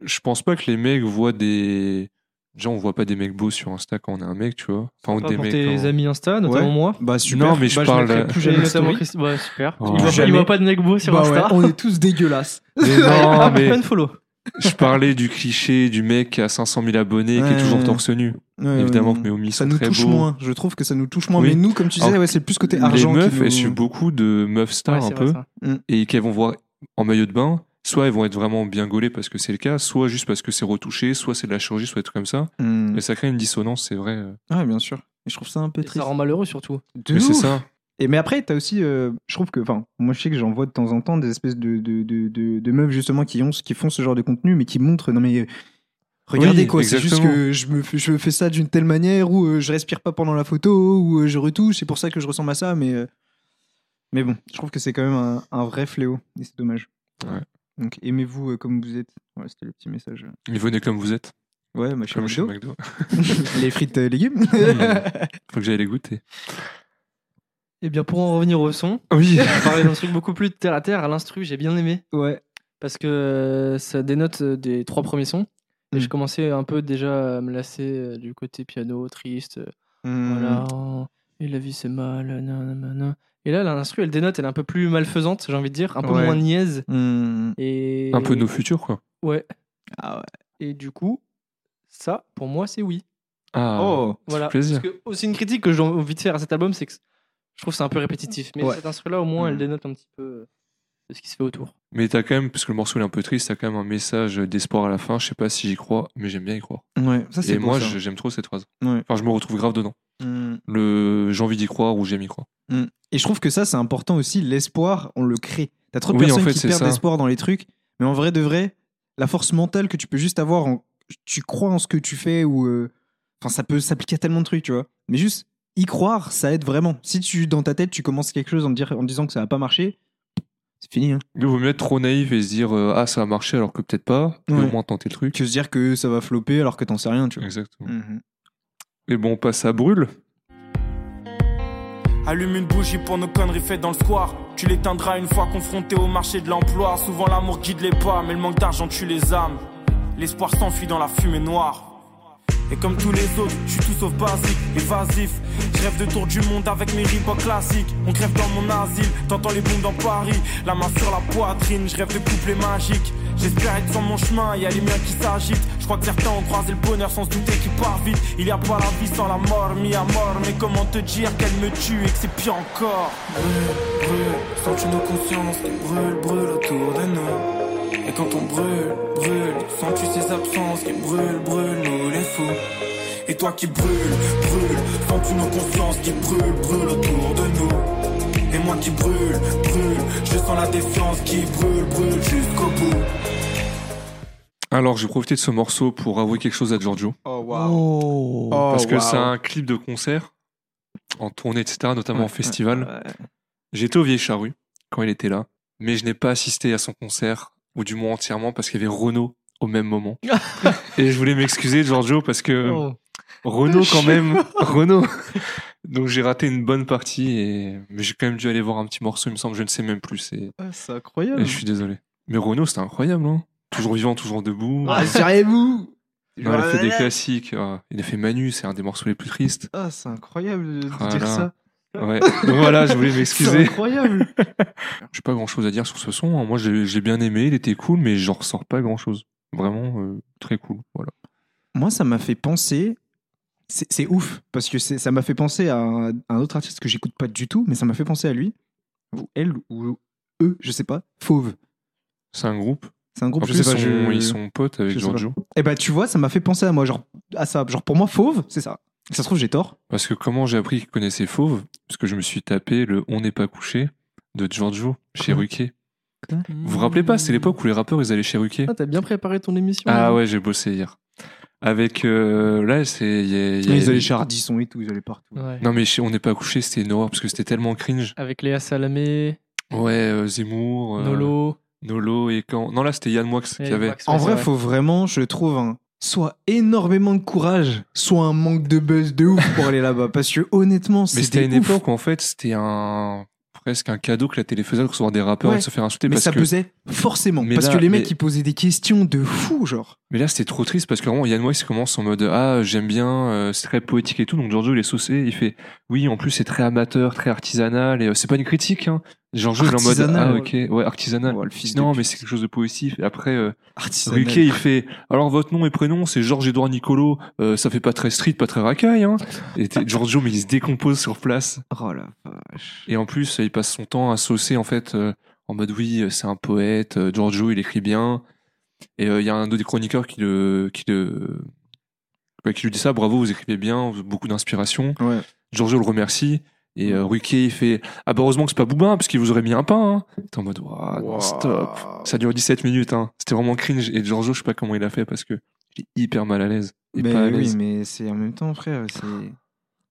A: je pense pas que les mecs voient des. Déjà, on voit pas des mecs beaux sur Insta quand on est un mec, tu vois. Enfin,
C: Pas
A: des
C: pour
A: mecs.
C: tes amis Insta, notamment
B: Ouais.
C: moi.
B: Bah super.
A: Non, mais je
B: Bah,
A: parle-
B: mettrai plus jamais
C: notamment. Christ- Ouais, super.
A: Ouais.
C: Il, voit pas,
B: Jamais.
C: il voit pas de mec beau sur
B: Bah ouais,
C: Insta.
B: on est tous dégueulasses.
A: Mais non,
C: Ah,
A: mais
C: Unfollow.
A: je parlais du cliché du mec qui a 500 000 abonnés, qui
B: Ouais,
A: est toujours torse nu.
B: Ouais,
A: Évidemment
B: ouais,
A: que mes homies
B: ça
A: sont
B: nous
A: très
B: touche
A: beaux.
B: moins. Je trouve que ça nous touche moins.
A: Oui.
B: Mais nous, comme tu disais, ouais, c'est plus côté
A: Les
B: argent.
A: meufs,
B: qui nous-
A: elles suivent beaucoup de meufs stars un peu.
C: ça.
A: et qu'elles vont voir en maillot de bain, soit elles vont être vraiment bien gaulées parce que c'est le cas, soit juste parce que c'est retouché, soit c'est de la chirurgie, soit des trucs comme ça.
B: Hmm.
A: Et ça crée une dissonance, c'est vrai.
B: Ouais, bien sûr. Et je trouve ça un peu
C: Et
B: triste.
C: Ça rend malheureux surtout.
B: De
A: Mais c'est ça.
B: Et mais après, t'as aussi, euh, je trouve que, enfin, moi je sais que j'en vois de temps en temps des espèces de, de, de, de, de meufs justement qui, ont, qui font ce genre de contenu, mais qui montrent, non mais euh, regardez
A: Oui,
B: quoi, c'est juste que je me fais- je fais ça d'une telle manière ou euh, je respire pas pendant la photo ou euh, je retouche, c'est pour ça que je ressemble à ça, mais euh, mais bon, je trouve que c'est quand même un, un vrai fléau et c'est dommage.
A: Ouais.
B: Donc aimez-vous euh, comme vous êtes? Ouais, c'était le petit message.
A: Et venez comme vous êtes,
B: Ouais, ma
A: comme chez
B: McDo. Les frites euh, légumes.
A: Faut que j'aille les goûter.
C: Et bien pour en revenir au son,
A: Oui.
C: on va parler d'un truc beaucoup plus terre à terre. À l'instru, j'ai bien aimé
B: ouais.
C: parce que euh, ça dénote euh, des trois premiers sons. Et
B: Mm.
C: je commençais un peu déjà à me lasser du côté piano, triste.
B: Hmm.
C: Voilà. Et la vie c'est mal. nanana. Et là, l'instru, elle dénote, elle est un peu plus malfaisante, j'ai envie de dire, un peu
B: Ouais.
C: moins niaise.
B: Hmm.
C: Et...
A: Un peu nos futurs, quoi.
C: Ouais.
B: Ah ouais.
C: Et du coup, ça, pour moi, c'est oui.
A: Ah,
B: Oh.
C: Voilà.
A: plaisir.
C: Parce que aussi une critique que j'ai envie de faire à cet album, c'est que je trouve que c'est un peu répétitif. Mais
B: Ouais.
C: cet instru-là, au moins, elle dénote un petit peu euh, de ce qui se fait autour.
A: Mais t'as quand même, parce que le morceau il est un peu triste, t'as quand même un message d'espoir à la fin. Je sais pas si j'y crois, mais j'aime bien y croire.
B: Ouais, ça c'est
A: Et moi, j'aime trop cette phrase.
B: Ouais.
A: Enfin, je me retrouve grave dedans.
B: Hmm.
A: Le j'ai envie d'y croire ou j'aime y croire.
B: Et je trouve que ça, c'est important aussi. L'espoir, on le crée. T'as trop de
A: Oui, en
B: personnes
A: fait,
B: qui perdent
A: ça.
B: espoir dans les trucs. Mais en vrai de vrai, la force mentale que tu peux juste avoir, en... tu crois en ce que tu fais ou. euh, Enfin, ça peut s'appliquer à tellement de trucs, tu vois. Mais juste y croire, ça aide vraiment. Si tu, dans ta tête, tu commences quelque chose en, te dire, en disant que ça va pas marcher, c'est fini. Hein.
A: Il vaut mieux être trop naïf et se dire euh, ah ça va marcher alors que peut-être pas. Mais
B: Ouais.
A: au moins tenter le truc.
B: Que se dire que ça va flopper alors que t'en sais rien, tu vois.
A: Exactement.
B: Mhm.
A: Bon, on passe à brûle.
F: Allume une bougie pour nos conneries faites dans le square. Tu l'éteindras une fois confronté au marché de l'emploi. Souvent l'amour guide les pas, mais le manque d'argent tue les âmes. L'espoir s'enfuit dans la fumée noire. Et comme tous les autres, je suis tout sauf basique, évasif. Je rêve de tour du monde avec mes Reebok classiques. On crève dans mon asile, t'entends les bombes dans Paris. La main sur la poitrine, je rêve de couplets magiques. J'espère être sur mon chemin, y a les miens qui s'agitent. Je crois que certains ont croisé le bonheur sans se douter qu'il part vite. Il y a pas la vie sans la mort, mis à mort. Mais comment te dire qu'elle me tue et que c'est pire encore?
G: Brûle, brûle, sens-tu nos consciences? Qui brûlent, brûlent autour de nous? Et quand on brûle, brûle, sens-tu ces absences? Qui brûlent, brûlent, nous les fous Et toi qui brûle, brûle, sens-tu nos consciences? Qui brûlent, brûlent autour de nous Et moi qui brûle, brûle, je sens la défiance qui brûle, brûle jusqu'au bout
A: Alors, j'ai profité de ce morceau pour avouer quelque chose à Giorgio.
B: Oh,
C: Oh.
A: parce que c'est un clip de concert, en tournée, etc., notamment en festival. J'étais au Vieille Charrue quand il était là, mais je n'ai pas assisté à son concert, ou du moins entièrement, parce qu'il y avait Renault au même moment. Et je voulais m'excuser, Giorgio, parce que
C: Oh.
A: Renault, quand même, Renault. Donc j'ai raté une bonne partie, et... mais j'ai quand même dû aller voir un petit morceau, il me semble, je ne sais même plus. Et,
B: Ah, c'est
A: et
B: incroyable.
A: je suis désolé. Mais Renault, c'était incroyable, hein Toujours vivant, toujours debout.
B: Ah,
A: Non, il a fait des classiques. ah, il a fait Manu, c'est un des morceaux les plus tristes.
B: Ah, c'est incroyable de
A: Voilà.
B: dire ça.
A: Ouais. Donc voilà, je voulais
B: C'est
A: m'excuser.
B: incroyable.
A: J'ai pas grand chose à dire sur ce son. hein. Moi, j'ai j'ai bien aimé, il était cool, mais j'en ressors pas grand chose. Vraiment euh, très cool. Voilà.
B: Moi, ça m'a fait penser. C'est c'est ouf, parce que c'est- ça m'a fait penser à un, un autre artiste que j'écoute pas du tout, mais ça m'a fait penser à lui. Ou elle, ou eux, je sais pas. Fauve.
A: C'est un groupe.
B: C'est un groupe,
A: En
B: je
A: plus,
B: sais pas.
A: ils, sont,
B: je-
A: ils sont potes avec. Giorgio.
B: Eh bah, tu vois, ça m'a fait penser à moi, genre, à ça. Genre, pour moi, Fauve, c'est ça. Ça se trouve, j'ai tort.
A: Parce que comment j'ai appris qu'il connaissait Fauve? Parce que je me suis tapé le On n'est pas couché de Giorgio chez
B: Quoi
A: Ruquier. Vous vous rappelez pas C'était l'époque où les rappeurs ils allaient chez Ruquier?
C: Ah, t'as bien préparé ton émission.
A: Ah ouais, j'ai bossé hier. Avec. euh, là, c'est. il y a- il y a-
B: Ils allaient chez Ardisson et tout, ils allaient partout.
C: Ouais.
A: Non, mais On n'est pas couché, c'était une horreur parce que c'était tellement cringe.
C: Avec Léa Salamé,
A: Ouais, euh, Zemmour. euh,
C: Nolo.
A: Nolo et quand. Non, là, c'était Yann Moix qui avait.
C: Max,
B: En vrai, faut vraiment, je trouve, un- soit énormément de courage, soit un manque de buzz de ouf pour aller là-bas. Parce que honnêtement,
A: Mais
B: c'est
A: c'était une
B: ouf.
A: époque où en fait c'était un presque un cadeau que la télé faisait de recevoir des rappeurs
B: Ouais.
A: et de se faire insulter
B: Mais
A: parce
B: ça
A: que
B: pesait forcément.
A: Mais
B: parce
A: là-
B: que les mecs, ils posaient des questions de fou, genre.
A: mais là c'était trop triste parce que vraiment Yann il commence en mode ah j'aime bien euh, c'est très poétique et tout donc Giorgio il est saucé il fait oui en plus c'est très amateur très artisanal et euh, c'est pas une critique hein Giorgio il est en mode
B: Artisanal,
A: ah ok ouais artisanal
B: le fils
A: non mais c'est quelque chose de poétique et après euh,
B: Artisanal.
A: Ruquier il fait alors votre nom et prénom c'est Georges Édouard Nicolo euh, ça fait pas très street pas très racaille hein et Giorgio mais il se décompose sur place
B: Oh la vache.
A: Et en plus, il passe son temps à saucer en fait euh, en mode oui, c'est un poète, euh, Giorgio il écrit bien. Et euh, il y a un des chroniqueurs qui le qui le ouais, qui lui dit ça, bravo, vous écrivez bien, beaucoup d'inspiration.
B: Ouais.
A: Giorgio le remercie. Et euh, Ruquier il fait ah bah heureusement que c'est pas Boubin parce qu'il vous aurait mis un pain. Hein. T'es en mode non, stop. Ça dure 17 minutes. Hein. C'était vraiment cringe. Et Giorgio, je sais pas comment il a fait parce que il est hyper mal à l'aise. Pas à
B: oui, mais c'est en même temps, frère, c'est.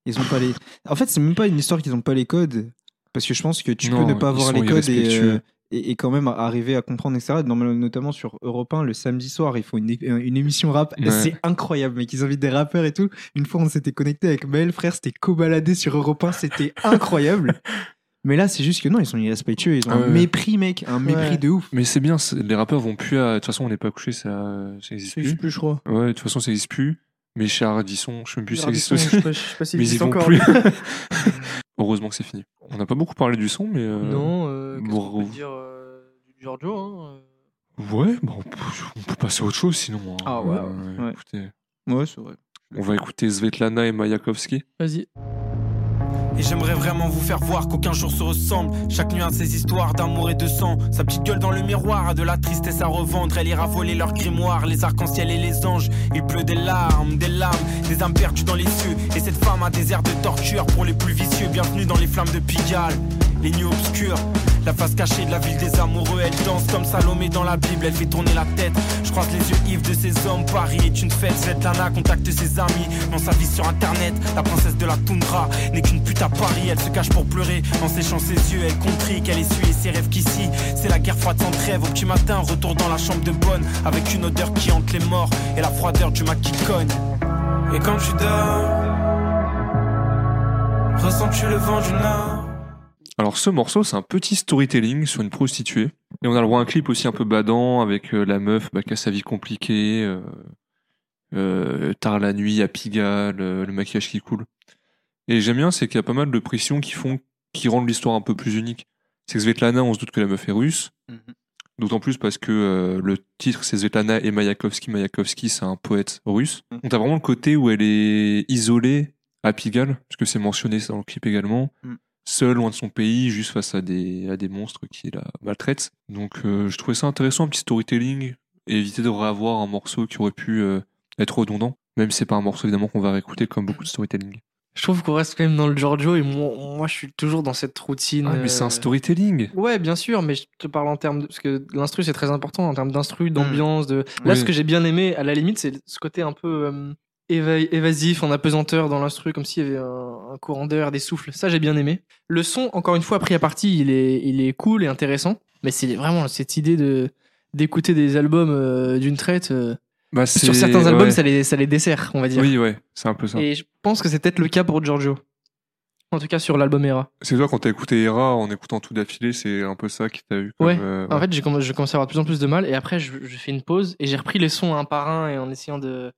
B: Ils ont pas les. En fait, c'est même pas une histoire qu'ils ont pas les codes. Parce que je pense que tu
A: Non,
B: peux ne pas avoir les codes et, euh, et, et quand même arriver à comprendre, etc. Notamment sur Europe 1, le samedi soir, ils font une, une émission rap.
A: Ouais.
B: C'est incroyable, mec. Ils invitent des rappeurs et tout. Une fois, on s'était connecté avec Maël, frère, c'était co-baladé sur Europe 1. C'était incroyable. Mais là, c'est juste que non, ils sont irrespectueux. Ils ont
A: Ah
B: un
A: ouais.
B: mépris, mec. Un mépris
C: Ouais.
B: de ouf.
A: Mais c'est bien, les rappeurs vont plus à. De toute façon, on n'est pas couché, ça, ça existe plus.
C: plus, je crois.
A: Ouais, de toute façon, ça existe plus. Mais chez Ardisson, je sais même plus si ça existe aussi.
C: Je sais pas, je sais pas s'il
A: mais ils y
C: existe
A: vont
C: encore.
A: plus. Heureusement que c'est fini. On n'a pas beaucoup parlé du son, mais. euh,
C: Non, euh, qu'est-ce qu'on
A: bon,
C: peut dire euh, du Giorgio hein.
A: Ouais, bon, on peut- on peut passer à autre chose sinon. hein.
B: Ah ouais,
A: Euh,
B: ouais.
A: écoutez,
B: Ouais, c'est vrai.
A: on va écouter Svetlana et Mayakovsky.
C: Vas-y.
F: Et j'aimerais vraiment vous faire voir qu'aucun jour se ressemble. Chaque nuit a ses histoires d'amour et de sang. Sa petite gueule dans le miroir a de la tristesse à revendre. Elle ira voler leur grimoire, les arcs-en-ciel et les anges. Il pleut des larmes, des larmes, des âmes perdues dans les cieux. Et cette femme a des airs de torture pour les plus vicieux. Bienvenue dans les flammes de Pigalle. Les nuits obscures, la face cachée de la ville des amoureux. Elle danse comme Salomé dans la Bible, elle fait tourner la tête. Je croise les yeux ivres de ces hommes. Paris est une fête. Svetlana contacte ses amis dans sa vie sur internet. La princesse de la toundra n'est qu'une pute à Paris. Elle se cache pour pleurer en séchant ses yeux. Elle comprit qu'elle essuyait ses rêves qu'ici c'est la guerre froide sans trêve. Au petit matin, retour dans la chambre de bonne avec une odeur qui hante les morts et la froideur du mat qui cogne. Et quand tu dors, ressens
G: Sens-tu le vent du nord?
A: Alors ce morceau, c'est un petit storytelling sur une prostituée. Et on a le droit à un clip aussi un peu badant avec euh, la meuf bah, qui a sa vie compliquée, euh, euh, tard la nuit à Pigalle, le maquillage qui coule. Et j'aime bien, c'est qu'il y a pas mal de pressions qui font, qui rendent l'histoire un peu plus unique. C'est que Svetlana, on se doute que la meuf est russe.
B: Mhm.
A: D'autant plus parce que euh, le titre c'est Svetlana et Mayakovsky. Mayakovsky, c'est un poète russe.
B: Mhm.
A: Donc t'as vraiment le côté où elle est isolée à Pigalle, parce que c'est mentionné dans le clip également.
B: Mhm.
A: Seule, loin de son pays, juste face à des, à des monstres qui la maltraitent. Donc euh, je trouvais ça intéressant, un petit storytelling, et éviter de revoir un morceau qui aurait pu euh, être redondant. Même si c'est pas un morceau évidemment qu'on va réécouter comme beaucoup de storytelling.
C: Je trouve qu'on reste quand même dans le Giorgio et moi, moi je suis toujours dans cette routine.
A: Ah, mais c'est
C: euh,
A: un storytelling.
C: Ouais, bien sûr, mais je te parle en termes de... Parce que l'instru, c'est très important en termes d'instru, d'ambiance. De... Là,
A: Oui.
C: ce que j'ai bien aimé, à la limite, c'est ce côté un peu euh, éva- évasif, en apesanteur dans l'instru, comme s'il y avait un, un courant d'air, des souffles. Ça, j'ai bien aimé. Le son, encore une fois, pris à partie, il est, il est cool et intéressant. Mais c'est vraiment cette idée de d'écouter des albums euh, d'une traite. euh,
A: Bah,
C: sur certains albums,
A: ouais.
C: ça, les, ça les dessert, on va dire.
A: Oui, ouais, c'est un peu ça.
C: Et je pense que c'est peut-être le cas pour Giorgio. En tout cas, sur l'album Era.
A: C'est toi, quand t'as écouté Era en écoutant tout d'affilée, c'est un peu ça qui t'a eu. comme,
C: Ouais.
A: euh,
C: En fait, j'ai comm- je commençais à avoir de plus en plus de mal et après, je, je fais une pause et j'ai repris les sons un par un et en essayant de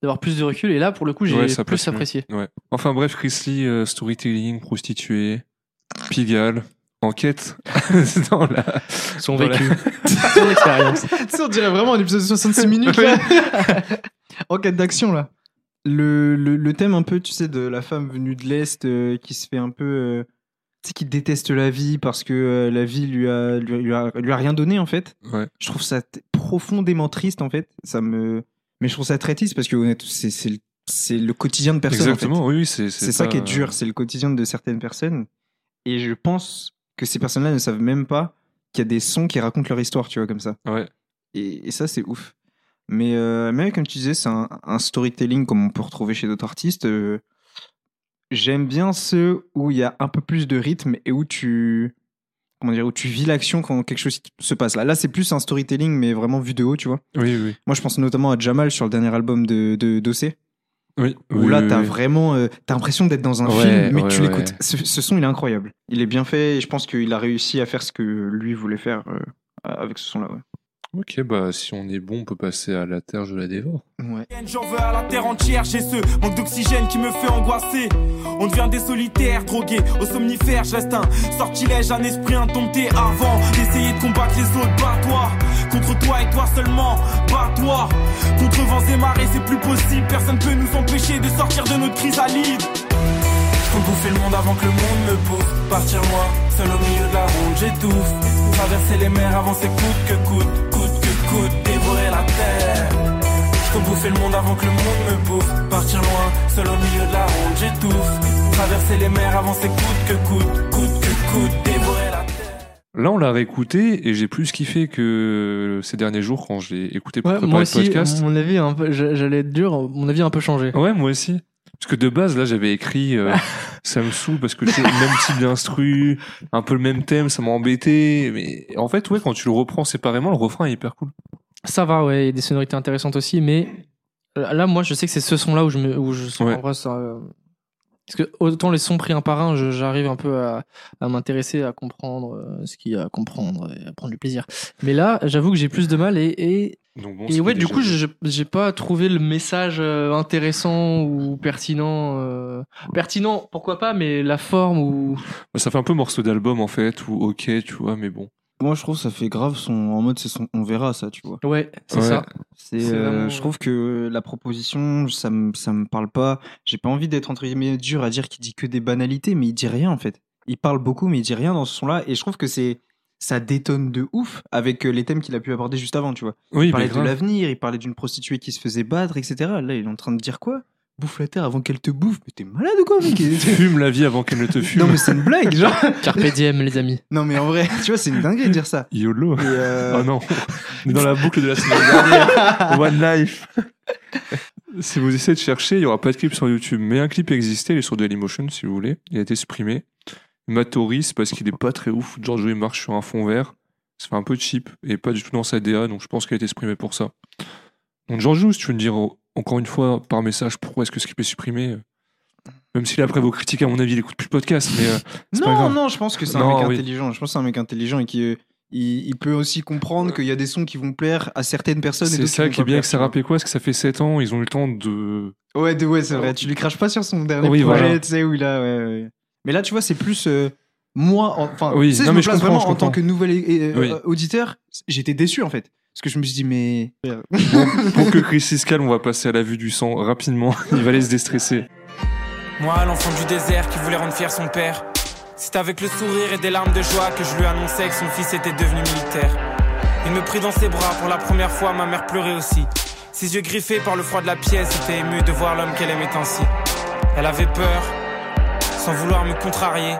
C: d'avoir plus de recul. Et là, pour le coup, j'ai
A: Ouais,
C: plus apprécié.
A: Ouais. Enfin bref, Chrisley, euh, storytelling, prostituée, Pigalle, enquête dans la.
C: Son
A: Dans la-
C: vécu, son expérience.
B: Tu sais, on dirait vraiment un épisode de 66 minutes là. Enquête d'action là. Le, le, le thème un peu, tu sais, de la femme venue de l'Est euh, qui se fait un peu. euh, tu sais, qui déteste la vie parce que euh, la vie lui a, lui, lui a, lui a rien donné en fait.
A: Ouais.
B: Je trouve ça profondément triste en fait. Ça me... Mais je trouve ça très triste parce que honnêtement, c'est c'est le, c'est le quotidien de personnes. en fait.
A: Exactement, oui, c'est.
B: C'est ça
A: pas-
B: qui est dur, c'est le quotidien de certaines personnes. Et je pense que ces personnes-là ne savent même pas qu'il y a des sons qui racontent leur histoire, tu vois, comme ça.
A: Ouais.
B: Et, et ça, c'est ouf. Mais, euh, mais comme tu disais, c'est un, un storytelling comme on peut retrouver chez d'autres artistes. euh, J'aime bien ceux où il y a un peu plus de rythme et où tu, comment dire, où tu vis l'action quand quelque chose se passe. Là, là c'est plus un storytelling, mais vraiment vu de haut, tu vois.
A: Oui, oui.
B: Moi, je pense notamment à Jamal sur le dernier album de, de Dossé,
A: Oui,
B: où
A: oui,
B: là, t'as
A: oui.
B: vraiment, euh, t'as l'impression d'être dans un
A: Ouais,
B: film, mais
A: ouais,
B: tu
A: ouais.
B: l'écoutes. Ce, ce son, il est incroyable. Il est bien fait et je pense qu'il a réussi à faire ce que lui voulait faire euh, avec ce son-là.
A: Ok, bah si on est bon, on peut passer à la terre, je la dévore.
B: Ouais.
F: J'en veux à la terre entière, j'ai ce manque d'oxygène qui me fait angoisser. On devient des solitaires, drogués au somnifère. Je reste un sortilège, un esprit indompté avant d'essayer de combattre les autres. Bats-toi contre toi et toi seulement. Bats-toi contre vents et marées, c'est plus possible. Personne peut nous empêcher de sortir de notre chrysalide.
G: Faut bouffer le monde avant que le monde me bouffe. Partir loin, seul au milieu de la route, j'étouffe. Traverser les mers, avancer coûte que coûte, coûte que coûte, dévorer la terre. Faut bouffer le monde avant que le monde me bouffe. Partir loin, seul au milieu de la route, j'étouffe. Traverser les mers, avancer coûte que coûte, coûte que coûte, dévorer la terre.
A: Là, on l'a réécouté et j'ai plus kiffé que ces derniers jours quand j'ai écouté pour
C: Ouais,
A: préparer
C: moi
A: le
C: aussi,
A: podcast.
C: mon avis, un peu, j'a- j'allais être dur, mon avis a un peu changé.
A: Ouais, moi aussi. Parce que de base, là, j'avais écrit, euh, ça me saoule parce que c'est le même type d'instru, un peu le même thème, ça m'a embêté. Mais en fait, ouais, quand tu le reprends séparément, le refrain est hyper cool.
C: Ça va, ouais, il y a des sonorités intéressantes aussi, mais euh, là, moi, je sais que c'est ce son-là où je me, où je sens
A: Ouais.
C: en vrai ça. euh, Parce que autant les sons pris un par un, j'arrive un peu à, à m'intéresser, à comprendre euh, ce qu'il y a à comprendre et à prendre du plaisir. Mais là, j'avoue que j'ai plus de mal et, et,
A: Donc bon,
C: et
A: c'était
C: ouais, du coup, j'ai pas trouvé le message euh, intéressant ou pertinent. euh, Pertinent, pourquoi pas, mais la forme ou.
A: Bah, ça fait un peu morceau d'album en fait, ou ok, tu vois, mais bon.
B: Moi, je trouve que ça fait grave son. En mode, c'est son. On verra ça, tu vois.
C: Ouais, c'est
A: Ouais.
C: ça.
B: C'est, euh,
C: vraiment-
B: Je trouve que la proposition, ça me, ça me parle pas. J'ai pas envie d'être entre guillemets dur à dire qu'il dit que des banalités, mais il dit rien en fait. Il parle beaucoup, mais il dit rien dans ce son-là. Et je trouve que c'est. Ça détonne de ouf avec euh, les thèmes qu'il a pu aborder juste avant, tu vois.
A: Oui,
B: Il parlait de l'avenir, il parlait d'une prostituée qui se faisait battre, etc. Là, il est en train de dire quoi? Bouffe la terre avant qu'elle te bouffe. Mais t'es malade ou quoi, mec
A: Fume la vie avant qu'elle ne te fume.
B: Non, mais c'est une blague, genre.
C: Carpe diem, les amis.
B: Non, mais en vrai, tu vois, c'est une dinguerie de dire ça.
A: YOLO.
B: Et, euh,
A: Oh non, on est dans la boucle de la semaine dernière. One Life. si vous essayez de chercher, il n'y aura pas de clip sur YouTube. Mais un clip existait, il est sur Dailymotion si vous voulez. Il a été supprimé. Matoris, parce qu'il est pas très ouf. George il marche sur un fond vert. Ça fait un peu cheap et pas du tout dans sa DA, donc je pense qu'il a été supprimé pour ça. Donc George, si tu veux me dire encore une fois par message pourquoi est-ce que clip est supprimé, Même si après vos critiques, à mon avis, il écoute plus de podcast, mais euh, pas
B: Non,
A: grave.
B: non, je pense que c'est un
A: Non,
B: mec
A: oui.
B: intelligent. Je pense que c'est un mec intelligent et qui euh, il, il peut aussi comprendre qu'il y a des sons qui vont plaire à certaines personnes.
A: C'est ça qui est bien
B: plaire,
A: avec Sarah
B: vois.
A: Pécoise, que ça fait 7 ans, ils ont eu le temps de.
B: Ouais, de- ouais, c'est vrai. Tu lui craches pas sur son dernier
A: Oui,
B: projet,
A: voilà.
B: tu sais, où il a. ouais, ouais. Mais là, tu vois, c'est plus. euh, moi, en- enfin,
A: Oui, non,
B: je me place vraiment en tant que nouvel euh, euh, auditeur, j'étais déçu en fait. Parce que je me suis dit, mais.
A: Pour que Chris se calme, on va passer à la vue du sang rapidement. Il va aller se déstresser.
F: Moi, l'enfant du désert qui voulait rendre fier son père. C'est avec le sourire et des larmes de joie que je lui annonçais que son fils était devenu militaire. Il me prit dans ses bras pour la première fois, ma mère pleurait aussi. Ses yeux griffés par le froid de la pièce étaient émus de voir l'homme qu'elle aimait ainsi. Elle avait peur, sans vouloir me contrarier.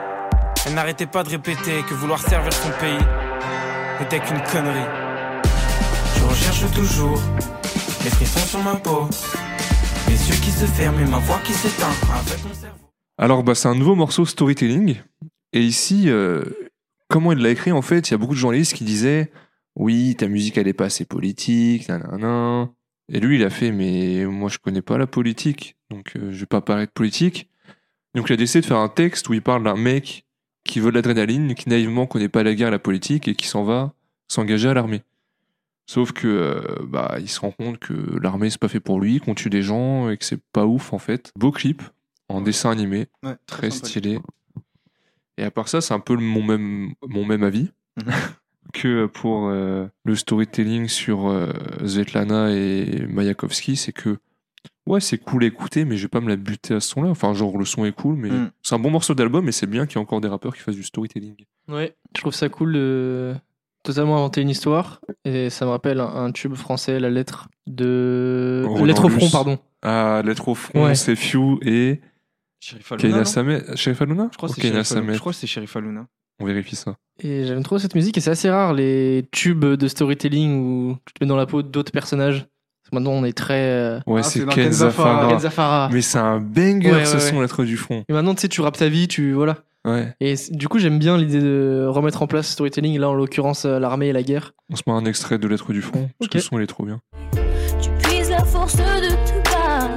F: Elle n'arrêtait pas de répéter que vouloir servir son pays n'était qu'une connerie.
A: Alors, bah, c'est un nouveau morceau storytelling. Et ici, euh, comment il l'a écrit En fait, il y a beaucoup de journalistes qui disaient Oui, ta musique, elle est pas assez politique, nanana. Et lui, il a fait Mais moi, je connais pas la politique, donc euh, je vais pas paraître politique. Donc, il a décidé de faire un texte où il parle d'un mec qui veut de l'adrénaline, qui naïvement connaît pas la guerre et la politique et qui s'en va s'engager à l'armée. Sauf que euh, bah il se rend compte que l'armée c'est pas fait pour lui, qu'on tue des gens et que c'est pas ouf en fait. Beau clip en dessin animé,
B: Ouais,
A: très stylé. Et à part ça, c'est un peu mon même mon même avis que pour euh, le storytelling sur euh, Svetlana et Mayakovsky, c'est que ouais c'est cool à écouter, mais je vais pas me la buter à ce son-là. Enfin genre le son est cool, mais
B: Mhm.
A: c'est un bon morceau d'album et c'est bien qu'il y ait encore des rappeurs qui fassent du storytelling.
C: Ouais, je trouve ça cool de totalement inventer une histoire. Et ça me rappelle un, un tube français, La Lettre de.
A: Roland
C: Lettre au front,
A: Luce.
C: pardon.
A: Ah, Lettre au front,
C: Ouais.
A: c'est Few et
B: Sheriff Aluna.
A: Sheriff Aluna
B: Je crois que c'est Sheriff Aluna.
A: Samet.
B: Je crois que c'est Sheriff Aluna.
A: On vérifie ça.
C: Et j'aime trop cette musique et c'est assez rare les tubes de storytelling où tu te mets dans la peau d'autres personnages. Maintenant on est très. euh,
A: Ouais,
B: Ah,
A: c'est
B: c'est dans
A: Ken
B: Ken Zafara.
A: Zafara.
C: Ken Zafara.
A: Mais c'est un banger
C: Ouais,
A: ce
C: ouais,
A: son. Lettre du front.
C: Et maintenant tu sais, tu rappes ta vie, tu. Voilà.
A: Ouais.
C: Et du coup, j'aime bien l'idée de remettre en place le storytelling, là en l'occurrence euh, l'armée et la guerre.
A: On se met un extrait de Lettre du front. Parce que
C: Ok.
A: le son, il est trop bien.
H: Tu puises la force de te battre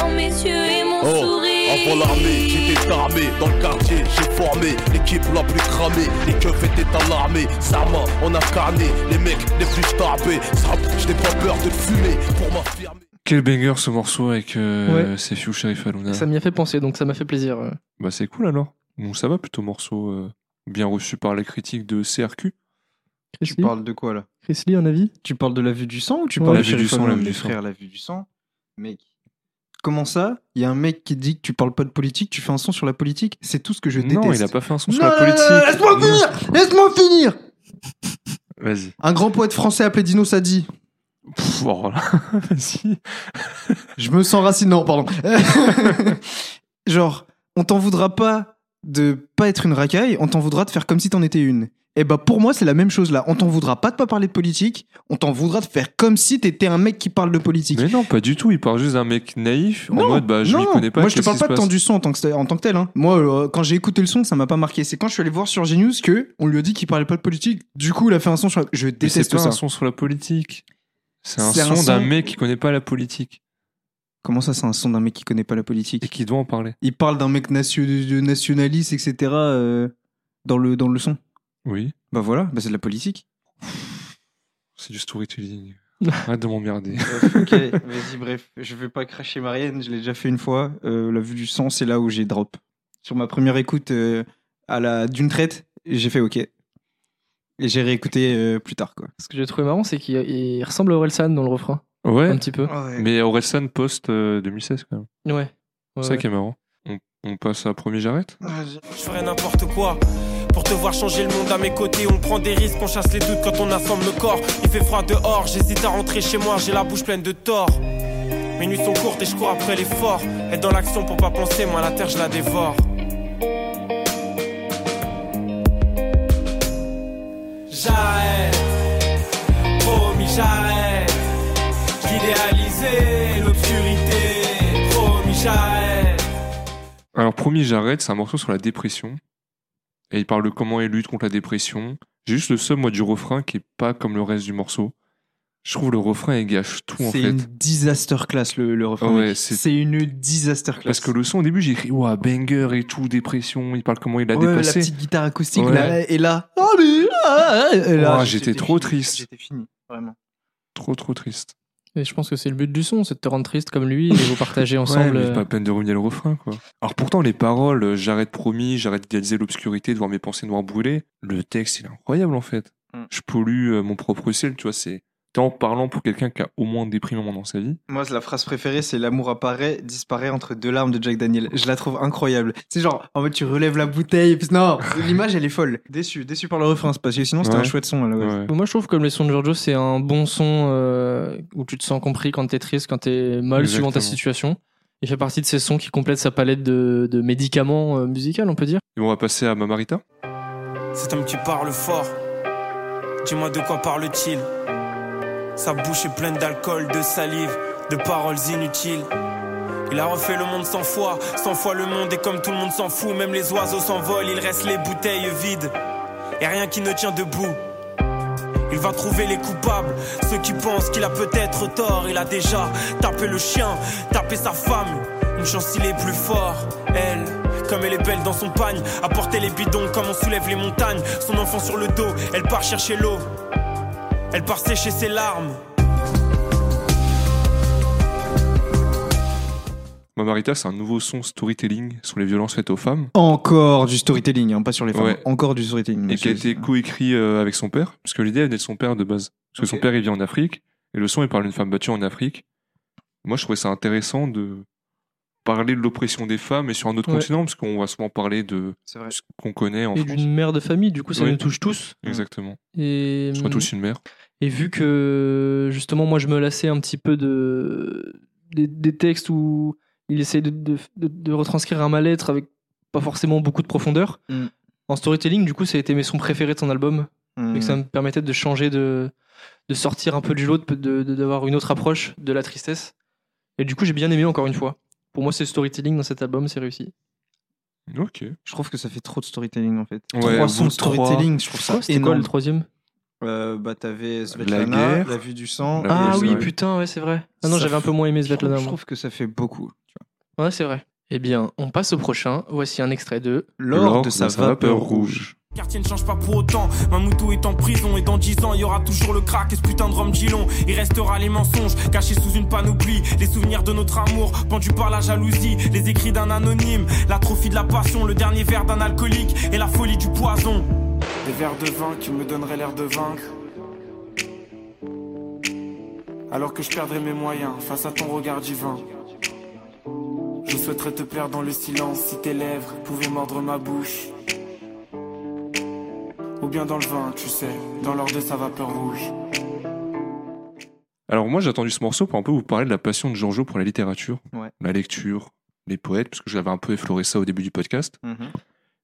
H: dans mes yeux et mon
E: Oh,
H: sourire.
E: Avant l'armée, j'étais armé dans le quartier, j'ai formé l'équipe la plus cramée, les keufs étaient alarmés, Sama, on a carné, les mecs les plus starbés, je n'ai pas peur de fumer pour m'affirmer.
A: Quel banger ce morceau avec euh,
C: Ouais.
A: c'est Few Sheriff Aluna.
C: Ça m'y a fait penser, donc ça m'a fait plaisir. euh.
A: Bah c'est cool alors. Donc ça va plutôt morceau euh, bien reçu par les critiques de CRQ.
C: Chris
B: Tu
C: Lee,
B: parles de quoi là?
C: Chris Lee, un avis?
B: Tu parles de la vue du sang ou tu
C: Ouais.
B: parles
A: La
B: de
A: vue du sang, la vue du sang.
B: frère, la vue du sang Mec. Comment ça? Il y a un mec qui dit que tu parles pas de politique, tu fais un son sur la politique C'est tout ce que je déteste.
A: non, il a pas fait un son sur
B: Non,
A: la politique.
B: Laisse-moi finir Laisse-moi finir
A: Vas-y.
B: Un grand poète français appelé Dino Sadi.
A: Pff, oh là. Vas-y.
B: Je me sens racine. Non, pardon. Genre, on t'en voudra pas de pas être une racaille, on t'en voudra de faire comme si t'en étais une. Et bah pour moi, c'est la même chose là. On t'en voudra pas de pas parler de politique, on t'en voudra de faire comme si t'étais un mec qui parle de politique.
A: Mais non, pas du tout. Il parle juste d'un mec naïf en mode bah je m'y connais pas.
B: Moi, je te parle pas de temps du son en tant que, en tant que tel. hein. Moi, euh, quand j'ai écouté le son, ça m'a pas marqué. C'est quand je suis allé voir sur Genius que on lui a dit qu'il parlait pas de politique. Du coup, il a fait un son sur. la- Je déteste
A: pas
B: ça.
A: un son sur la politique. C'est un
B: un
A: son d'un
B: son-
A: mec qui connaît pas la politique
B: Comment ça, c'est un son d'un mec qui connaît pas la
A: et
B: politique
A: qui doit en parler.
B: Il parle d'un mec nation- de nationaliste, etc. euh, dans le dans le son.
A: Oui,
B: Bah voilà, bah c'est de la politique.
A: c'est du storytelling. Arrête de m'emmerder.
B: ok, vas-y, bref. Je vais pas cracher Marianne, je l'ai déjà fait une fois. Euh, la vue du sang, c'est là où j'ai drop. Sur ma première écoute euh, à la d'une traite, j'ai fait OK. Et j'ai réécouté euh, plus tard, quoi.
C: Ce que j'ai trouvé marrant, c'est qu'il il ressemble à Orelsan dans le refrain,
A: Ouais,
C: un petit peu.
A: mais Orelsan post euh, 2016 quand même.
C: Ouais.
A: C'est ça qui est marrant. On, on passe à premier j'arrête
F: Je ferais n'importe quoi pour te voir changer le monde à mes côtés. On prend des risques, on chasse les doutes quand on assemble le corps. Il fait froid dehors, j'hésite à rentrer chez moi, j'ai la bouche pleine de tort. Mes nuits sont courtes et je cours après l'effort. Être dans l'action pour pas penser, moi la terre je la dévore. J'arrête, promis j'arrête. J'idéalisais l'obscurité, promis j'arrête.
A: Alors premier j'arrête, c'est un morceau sur la dépression. Et il parle de comment il lutte contre la dépression. J'ai juste le seum moi du refrain qui est pas comme le reste du morceau. Je trouve le refrain, il gâche tout en
B: C'est
A: fait.
B: une disaster class le, le refrain.
A: Ouais, c'est-
B: c'est une disaster class.
A: Parce que le son, au début, j'ai écrit, ouah, banger et tout, dépression, il parle comment il a
B: Ouais, la
A: dépassé.
B: petite guitare acoustique
A: Ouais.
B: là, et là, allez, et là,
A: Oh, j'étais trop
B: fini.
A: triste.
B: J'étais fini, vraiment.
A: Trop, trop triste.
C: Et je pense que c'est le but du son, c'est de te rendre triste comme lui et vous partager
A: Ouais,
C: ensemble.
A: mais
C: euh,
A: pas la peine de revenir le refrain, quoi. Alors pourtant, les paroles, euh, j'arrête promis, j'arrête d'idéaliser l'obscurité, de voir mes pensées noires brûler. Le texte, il est incroyable, en fait.
B: Mm.
A: Je pollue euh, mon propre ciel, tu vois, c'est. En parlant pour quelqu'un qui a au moins déprimé un moment dans sa vie.
B: Moi, la phrase préférée, c'est l'amour apparaît, disparaît entre deux larmes de Jack Daniel. Je la trouve incroyable. C'est genre, en mode, tu relèves la bouteille. et puis- Non, l'image, elle est folle. Déçu, déçu par le refrain, c'est parce que sinon, c'était
A: Ouais.
B: un chouette son. à la base.
A: Ouais.
C: Moi, je trouve que les sons de Giorgio, c'est un bon son euh, où tu te sens compris quand t'es triste, quand t'es mal, suivant ta situation. Il fait partie de ces sons qui complètent sa palette de, de médicaments euh, musicaux, on peut dire.
A: Et on va passer à Mamarita.
F: Cet homme qui parle fort, dis-moi de quoi parle-t-il Sa bouche est pleine d'alcool, de salive, de paroles inutiles. Il a refait le monde cent fois, cent fois le monde et comme tout le monde s'en fout, même les oiseaux s'envolent, il reste les bouteilles vides. Et rien qui ne tient debout. Il va trouver les coupables, ceux qui pensent qu'il a peut-être tort. Il a déjà tapé le chien, tapé sa femme. Une chance il est plus fort, elle. Comme elle est belle dans son pagne, à les bidons comme on soulève les montagnes. Son enfant sur le dos, elle part chercher l'eau. Elle part sécher ses larmes.
A: Mamarita, c'est un nouveau son storytelling sur les violences faites aux femmes.
B: Encore du storytelling, hein, pas sur les femmes.
A: Ouais.
B: Encore du storytelling.
A: Et qui a été coécrit euh, avec son père, parce que l'idée venait de son père de base. Parce que son père, il vit en Afrique, et le son, il parle d'une femme battue en Afrique. Moi, je trouvais ça intéressant de parler de l'oppression des femmes, et sur un autre
C: Ouais.
A: continent, parce qu'on va souvent parler de ce qu'on connaît en
C: Et
A: France.
C: d'une mère de famille, du coup, ça
A: Oui.
C: nous touche tous.
A: Exactement.
C: Et,
A: Soit tous une mère.
C: et vu que, justement, moi, je me lassais un petit peu de, des, des textes où il essaie de, de, de- de retranscrire un mal-être avec pas forcément beaucoup de profondeur.
B: Mm.
C: En storytelling, du coup, ça a été mes sons préférés de son album.
B: Hmm.
C: et que ça me permettait de changer de, de sortir un peu du lot, de- d'avoir une autre approche de la tristesse. Et du coup, j'ai bien aimé encore une fois. Pour moi, c'est le storytelling dans cet album, c'est réussi.
A: Ok.
B: Je trouve que ça fait trop de storytelling en fait.
A: Ouais, au
B: trois
A: bout
B: sons
A: de
B: de storytelling, je trouve ça
C: C'était quoi le troisième
B: Euh, bah t'avais Svetlana,
A: guerre.
B: la vue du sang.
A: La
C: Ah oui, putain, ouais, c'est vrai. Ah non, j'avais un peu moins aimé
B: Je trouve,
C: Svetlana.
B: je trouve que ça fait beaucoup. tu vois.
C: Ouais, c'est vrai. Eh bien, on passe au prochain. Voici un extrait de.
B: Lors de sa vapeur rouge.
F: Quartier ne change pas pour autant. Mamoutou est en prison et dans 10 ans, il y aura toujours le crack et ce putain de rhum Gilon. Il restera les mensonges cachés sous une panoplie. Les souvenirs de notre amour pendus par la jalousie. Les écrits d'un anonyme. L'atrophie de la passion. Le dernier verre d'un alcoolique et la folie du poison. Des verres de vin qui me donneraient l'air de vaincre. Alors que je perdrais mes moyens face à ton regard divin. Je souhaiterais te plaire dans le silence si tes lèvres pouvaient mordre ma bouche. Ou bien dans le vin, tu sais, dans l'or de sa vapeur rouge.
A: Alors moi, j'ai attendu ce morceau pour un peu vous parler de la passion de Giorgio pour la littérature,
B: Ouais.
A: la lecture, les poètes, parce que j'avais un peu effleuré ça au début du podcast.
B: Mhm.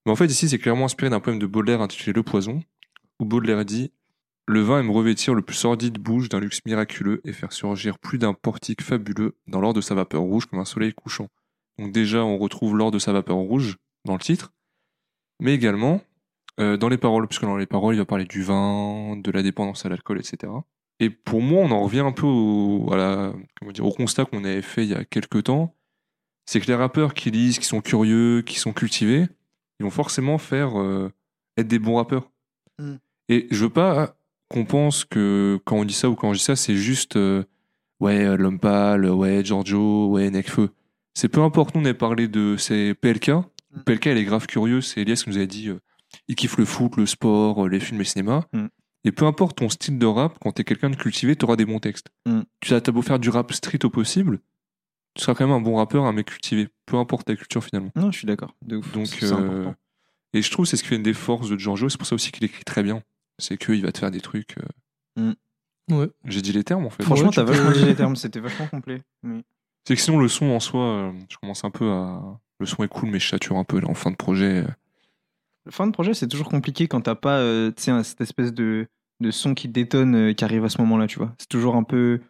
A: Mais en fait, ici, c'est clairement inspiré d'un poème de Baudelaire intitulé Le Poison, où Baudelaire dit Le vin aime revêtir le plus sordide bouge d'un luxe miraculeux et faire surgir plus d'un portique fabuleux dans l'or de sa vapeur rouge comme un soleil couchant. Donc, déjà, on retrouve l'or de sa vapeur rouge dans le titre, mais également euh, dans les paroles, puisque dans les paroles, il va parler du vin, de la dépendance à l'alcool, etc. Et pour moi, on en revient un peu au, à la- comment dire, au constat qu'on avait fait il y a quelques temps c'est que les rappeurs qui lisent, qui sont curieux, qui sont cultivés, ils vont forcément faire euh, être des bons rappeurs.
B: Mm.
A: Et je veux pas qu'on pense que quand on dit ça ou quand on dit ça, c'est juste euh, ouais l'homme pâle, ouais Giorgio, ouais Necfeu. C'est peu importe. On avait parlé de c'est PLK.
B: Mm.
A: PLK elle est grave curieux. C'est Elias qui nous avait dit euh, il kiffe le foot, le sport, euh, les films, les cinémas.
B: Mm.
A: Et peu importe ton style de rap, quand t'es quelqu'un de cultivé, t'auras des bons textes.
B: Mm.
A: Tu as t'as beau faire du rap street au possible, tu seras quand même un bon rappeur, un mec cultivé. Peu importe ta culture finalement.
B: Non, je suis d'accord. De ouf.
A: Donc, euh,
B: important.
A: et je trouve que c'est ce qui fait une des forces de Giorgio. C'est pour ça aussi qu'il écrit très bien. C'est qu'il va te faire des trucs. euh,
C: Ouais.
A: J'ai dit les termes en fait.
B: Franchement, t'as vachement dit les termes, c'était vachement complet. Oui.
A: C'est que sinon le son en soi, euh, je commence un peu à. Le son est cool, mais je sature un peu là en fin de projet.
B: Fin de projet, c'est toujours compliqué quand t'as pas euh, cette espèce de, de son qui détonne euh, qui arrive à ce moment-là, tu vois. C'est toujours un peu,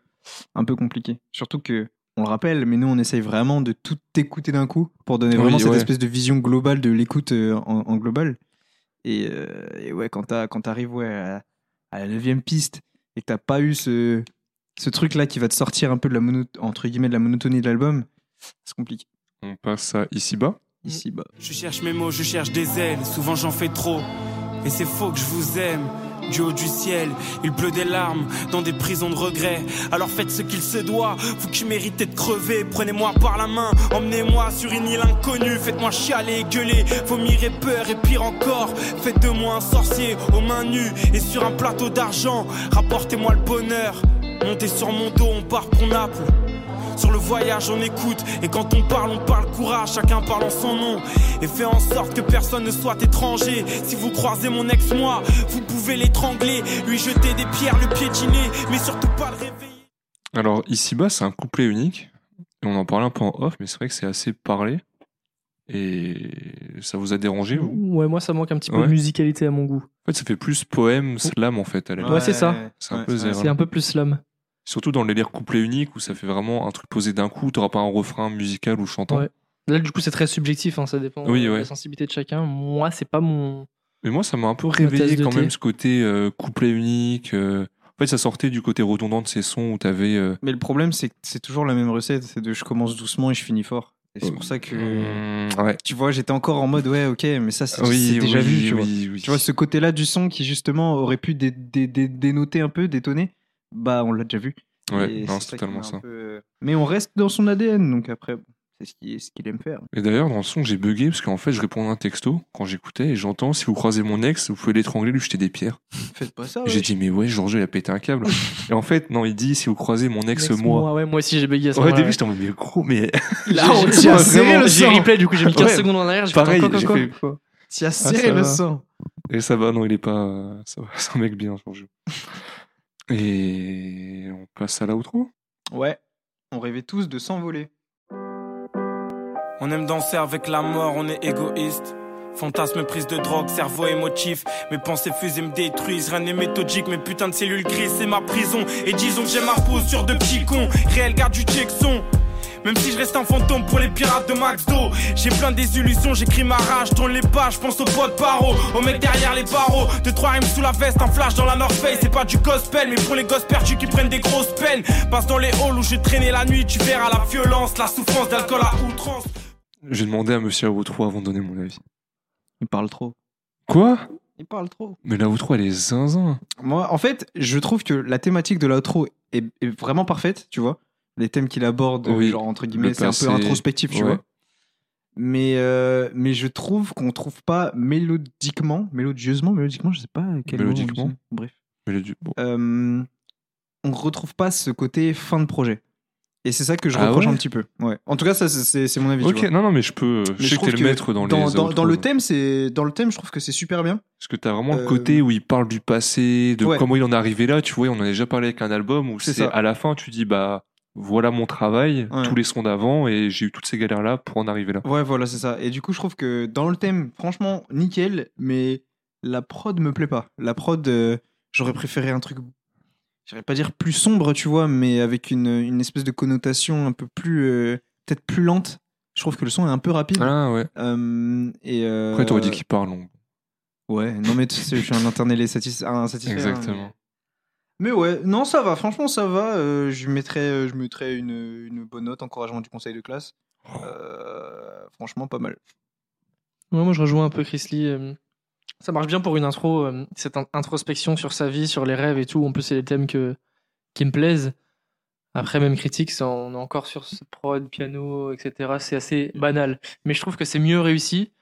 B: un peu compliqué. Surtout que, on le rappelle, mais nous, on essaye vraiment de tout écouter d'un coup pour donner
A: Oui,
B: vraiment cette
A: ouais.
B: espèce de vision globale de l'écoute euh, en, en global. Et, euh, et ouais, quand t'as- quand t'arrives ouais, à, à la neuvième piste et que t'as pas eu ce, ce truc-là qui va te sortir un peu de la mono... entre guillemets de la monotonie de l'album, c'est compliqué.
A: On passe à Ici-bas.
B: Ici, bah.
F: Je cherche mes mots, je cherche des ailes, souvent j'en fais trop. Et c'est faux que je vous aime. Du haut du ciel, il pleut des larmes dans des prisons de regrets. Alors faites ce qu'il se doit, vous qui méritez de crever. Prenez-moi par la main, emmenez-moi sur une île inconnue. Faites-moi chialer et gueuler, vomir et peur et pire encore. Faites de moi un sorcier aux mains nues et sur un plateau d'argent. Rapportez-moi le bonheur. Montez sur mon dos, on part pour Naples. Sur le voyage, on écoute. Et quand on parle, on parle courage. Chacun parle en son nom. Et fait en sorte que personne ne soit étranger. Si vous croisez mon ex, moi, vous pouvez l'étrangler. Lui jeter des pierres, le piétiner. Mais surtout pas le réveiller.
A: Alors, Ici-bas, c'est un couplet unique. Et on en parlait un peu en off, mais c'est vrai que c'est assez parlé. Et ça vous a dérangé vous?
C: Ouais, moi, ça manque un petit peu
A: Ouais.
C: de musicalité à mon goût.
A: En fait, ça fait plus poème, slam en fait. À la
C: Ouais, c'est ça.
A: C'est un
B: Ouais,
A: peu
B: ouais.
A: zéro.
C: C'est un peu plus slam.
A: Surtout dans le délire couplet unique où ça fait vraiment un truc posé d'un coup, t'auras pas un refrain musical ou chantant.
C: Ouais. Là, du coup, c'est très subjectif, hein, ça dépend
A: Oui,
C: de
A: ouais.
C: la sensibilité de chacun. Moi, c'est pas mon.
A: Mais moi, ça m'a un peu réveillé quand
C: thé.
A: même ce côté euh, couplet unique. euh. En fait, ça sortait du côté redondant de ces sons où t'avais. euh,
B: Mais le problème, c'est que c'est toujours la même recette. C'est de je commence doucement et je finis fort. Et c'est pour ça que.
A: mm, ouais.
B: Tu vois, j'étais encore en mode, ouais, ok, mais ça, c'est
A: Oui,
B: déjà
A: oui,
B: vu, tu vois.
A: oui, oui.
B: Tu vois, ce côté-là du son qui, justement, aurait pu dé- dé- dé- dénoter un peu, détonner, bah, on l'a déjà vu.
A: Ouais,
B: c'est ça
A: totalement ça.
B: peu- euh, Mais on reste dans son ADN, donc après, c'est ce qu'il ce qu'il aime faire.
A: Et d'ailleurs, dans le son, j'ai bugué parce qu'en fait, je répondais à un texto quand j'écoutais et j'entends si vous croisez mon ex, vous pouvez l'étrangler, lui jeter des pierres.
B: Faites pas ça,
A: Et J'ai dit, mais ouais, Georges, il a pété un câble. et en fait, non, il dit si vous croisez mon ex,
C: Ex,
A: moi.
C: ouais, moi aussi, j'ai bugué à ce
A: Ouais, au
C: moment-là.
A: début, j'étais en mode, mais gros, mais.
B: Là, on
C: j'ai-
B: serré le
C: J'ai
B: sang.
C: replay, du coup, j'ai mis 15
A: Ouais.
C: secondes en arrière. J'ai
A: Pareil,
C: fait quoi,
A: j'ai fait
C: quoi.
B: T'y as serré le sang.
A: Et ça va, non, il est pas. Ça va, c'est un mec bien, Georges. Et on passe à l'outro.
B: Ouais, on rêvait tous de s'envoler.
F: On aime danser avec la mort, on est égoïste. Fantasme, prise de drogue, cerveau émotif. Mes pensées fusées me détruisent. Rien n'est méthodique, mes putains de cellules grises, c'est ma prison. Et disons que j'ai ma posture de petit con. Réel garde du Jackson. Même si je reste un fantôme pour les pirates de Max Do. J'ai plein de désillusions, j'écris ma rage, tourne les pages, pense au pote paro, au mec derrière les barreaux. Deux, trois rimes sous la veste, un flash dans la North Face. C'est pas du gospel, mais pour les gosses perdus qui prennent des grosses peines. Passe dans les halls où je traînais la nuit, tu verras la violence, la souffrance d'alcool à outrance.
A: J'ai demandé à monsieur Outro avant de donner mon avis.
B: Il parle trop.
A: Quoi?
B: Il parle trop.
A: Mais l'outro, elle est zinzin.
B: Moi, en fait, je trouve que la thématique de l'outro est, est vraiment parfaite, tu vois. Les thèmes qu'il aborde,
A: Oui,
B: genre entre guillemets,
A: le
B: c'est un peu introspectif, tu
A: ouais.
B: vois. Mais, euh, mais je trouve qu'on trouve pas mélodiquement, mélodieusement, mélodiquement, je sais pas quel mot on
A: Mélodiquement.
B: Bref.
A: Du- bon.
B: Euh, on retrouve pas ce côté fin de projet. Et c'est ça que je
A: Ah
B: reproche
A: ouais
B: un petit peu. Ouais. En tout cas, ça c'est- mon avis. tu
A: Ok,
B: vois.
A: non, non, mais je peux.
B: Mais
A: je sais que
B: trouve
A: t'es le maître dans,
B: dans,
A: les.
B: dans,
A: outros,
B: dans le
A: donc.
B: thème, c'est dans le thème, je trouve que c'est super bien.
A: Parce que t'as vraiment le
B: Euh,
A: côté où il parle du passé, de
B: Ouais.
A: comment il en est arrivé là. Tu vois, on en a déjà parlé avec un album où
B: C'est
A: à la fin, tu dis, bah, voilà mon travail,
B: Ouais.
A: tous les sons d'avant, et j'ai eu toutes ces galères là pour en arriver là.
B: Ouais, voilà, c'est ça. Et du coup, je trouve que dans le thème, franchement, nickel, mais la prod me plaît pas. La prod, euh, j'aurais préféré un truc, j'aurais pas dire plus sombre, tu vois, mais avec une, une espèce de connotation un peu plus, euh, peut-être plus lente. Je trouve que le son est un peu rapide.
A: Ah ouais.
B: Euh, et
A: Après, t'aurais dit qu'il parle long.
B: Ouais, non, mais tu sais, je suis un internel satisfait.
A: Exactement.
B: Mais ouais, non, ça va, franchement, ça va. Euh, je mettrais, euh, je mettrais une, une bonne note, encouragement du conseil de classe. Euh, franchement, pas mal.
C: Ouais, moi, je rejoins un peu Chris Lee. Ça marche bien pour une intro, cette in- introspection sur sa vie, sur les rêves et tout. En plus, c'est les thèmes que, qui me plaisent. Après, même critique, ça, on est encore sur ce prod, piano, etc. C'est assez banal. Mais je trouve que c'est mieux réussi.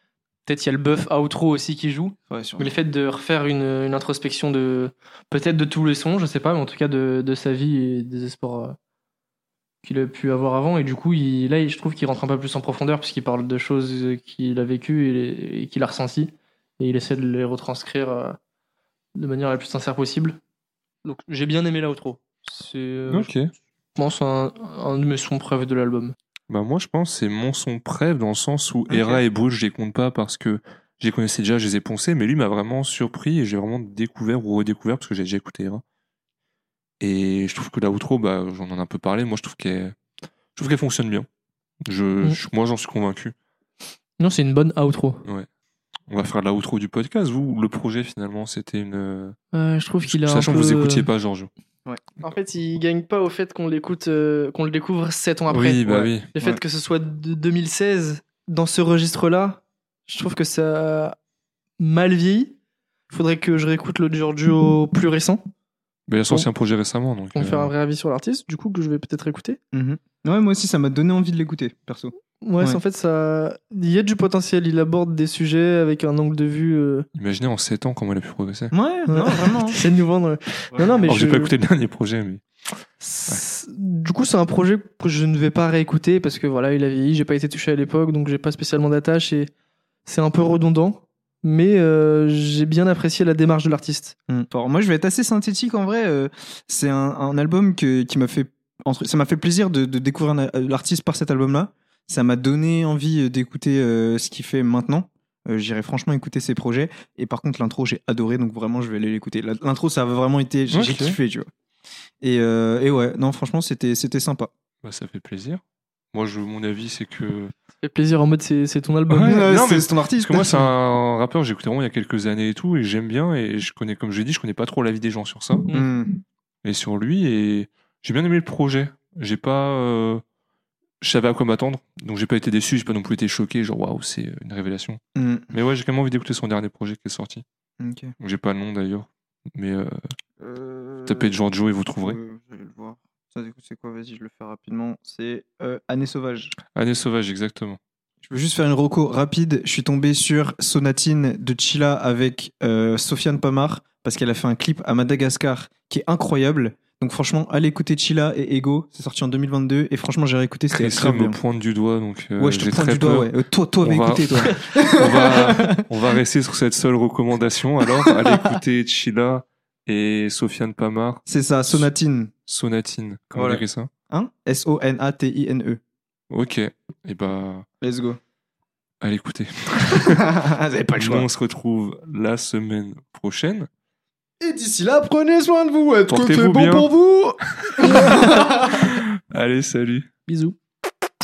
C: Peut-être il y a le buff outro aussi qui joue.
B: Ouais,
C: Mais le fait de refaire une, une introspection de peut-être de tous les sons, je sais pas, mais en tout cas de, de sa vie et des espoirs euh, qu'il a pu avoir avant. Et du coup, il, là, je trouve qu'il rentre un peu plus en profondeur puisqu'il parle de choses qu'il a vécues et, qu'il a ressenties. Et il essaie de les retranscrire euh, de manière la plus sincère possible. Donc j'ai bien aimé l'outro. C'est, euh,
A: Ok.
C: je pense, un, un de mes sons préférés de l'album.
A: Bah moi je pense que c'est mon son préf dans le sens où. Hera et Bruges je les compte pas parce que je les connaissais déjà, je les ai poncés, mais lui m'a vraiment surpris et j'ai vraiment découvert ou redécouvert parce que j'ai déjà écouté Hera. Et je trouve que la outro, bah, j'en en ai un peu parlé, moi je trouve qu'elle je trouve qu'elle fonctionne bien. Je,
C: Mm.
A: je- moi j'en suis convaincu.
C: Non, c'est une bonne outro.
A: On va faire la outro du podcast. Vous, le projet finalement c'était une.
C: Euh, je trouve qu'il a un
A: Sachant
C: peu...
A: que vous écoutiez pas Georges.
C: En fait, il gagne pas au fait qu'on l'écoute, euh, qu'on le découvre 7 ans après.
A: oui, bah
B: ouais.
A: oui.
C: Le fait
B: Ouais.
C: que ce soit de 2016 dans ce registre-là, je trouve que ça mal vieilli. Il faudrait que je réécoute le Giorgio plus récent
A: Mais il a sorti un projet récemment, donc.
C: me
A: euh,
C: faire un vrai avis sur l'artiste, du coup, que je vais peut-être écouter.
B: Mhm. Ouais, moi aussi, ça m'a donné envie de l'écouter, perso.
C: Ouais, c'est
B: Ouais.
C: en fait, ça... il y a du potentiel. Il aborde des sujets avec un angle de vue. euh,
A: Imaginez en 7 ans comment il a pu progresser.
B: Ouais, non, vraiment.
C: J'essaie de nous vendre. Non, non, mais
A: Alors,
C: je...
A: j'ai pas écouté le dernier projet, mais.
C: C'est- Du coup, c'est un projet que je ne vais pas réécouter parce que voilà, il a vieilli, j'ai pas été touché à l'époque, donc j'ai pas spécialement d'attache et c'est un peu redondant. Mais euh, j'ai bien apprécié la démarche de l'artiste.
B: Mm. Fort. Moi, je vais être assez synthétique en vrai. euh, c'est un, un album que, qui m'a fait. Ça m'a fait plaisir de, de découvrir l'artiste par cet album-là. Ça m'a donné envie euh, d'écouter euh, ce qu'il fait maintenant. Euh, J'irai franchement écouter ses projets. Et par contre, l'intro, j'ai adoré, donc vraiment, je vais aller l'écouter. L'intro, ça a vraiment été. J'ai kiffé, tu vois. Et, euh, et ouais, non, franchement, c'était c'était sympa.
A: Bah, ça fait plaisir. Moi, je, mon avis, c'est que.
C: Ça fait plaisir en mode c'est ton album.
A: Ouais,
B: Euh,
A: non,
B: c'est
A: mais-
B: c'est ton artiste.
A: Parce que moi, c'est un rappeur écouté vraiment il y a quelques années et tout, et j'aime bien, et je connais, comme je l'ai dit, je connais pas trop l'avis des gens sur ça,
B: Mm.
A: et sur lui, et j'ai bien aimé le projet. J'ai pas. euh, Je savais à quoi m'attendre, donc j'ai pas été déçu, j'ai pas non plus été choqué, genre waouh, c'est une révélation.
B: Mm.
A: Mais ouais, j'ai quand même envie d'écouter son dernier projet qui est sorti.
B: Ok.
A: Donc, J'ai pas le nom d'ailleurs, mais euh,
B: Euh,
A: tapez Giorgio et vous trouverez.
B: euh, je vais le voir. Ça, du coup, c'est quoi? Vas-y, je le fais rapidement. C'est euh, Année sauvage.
A: Année sauvage, exactement.
B: Je veux juste faire une reco rapide. Je suis tombé sur Sonatine de Chila avec euh, Sofiane Pamar parce qu'elle a fait un clip à Madagascar qui est incroyable. Donc franchement, allez écouter Chila et Ego. C'est sorti en 2022 et franchement, j'ai réécouté. C'était
A: Christian
B: grave
A: me
B: bien.
A: pointe du doigt, donc euh,
B: Ouais, je te pointe du doigt. Ouais. Euh, toi, toi, va
A: On va-
B: écouter toi.
A: on, va, on va rester sur cette seule recommandation. Alors, allez écouter Chila et Sofiane Pamar,
B: C'est ça, Sonatine.
A: Sonatine. Comment
B: Voilà.
A: on dirait ça?
B: Hein? S-O-N-A-T-I-N-E.
A: Ok. Et bah,
B: Let's go.
A: allez écouter.
B: Vous avez pas le choix.
A: on se retrouve la semaine prochaine.
B: Et d'ici là, prenez soin de vous. Est-ce que c'est bon
A: bien.
B: pour vous?
A: Allez, salut.
C: Bisous.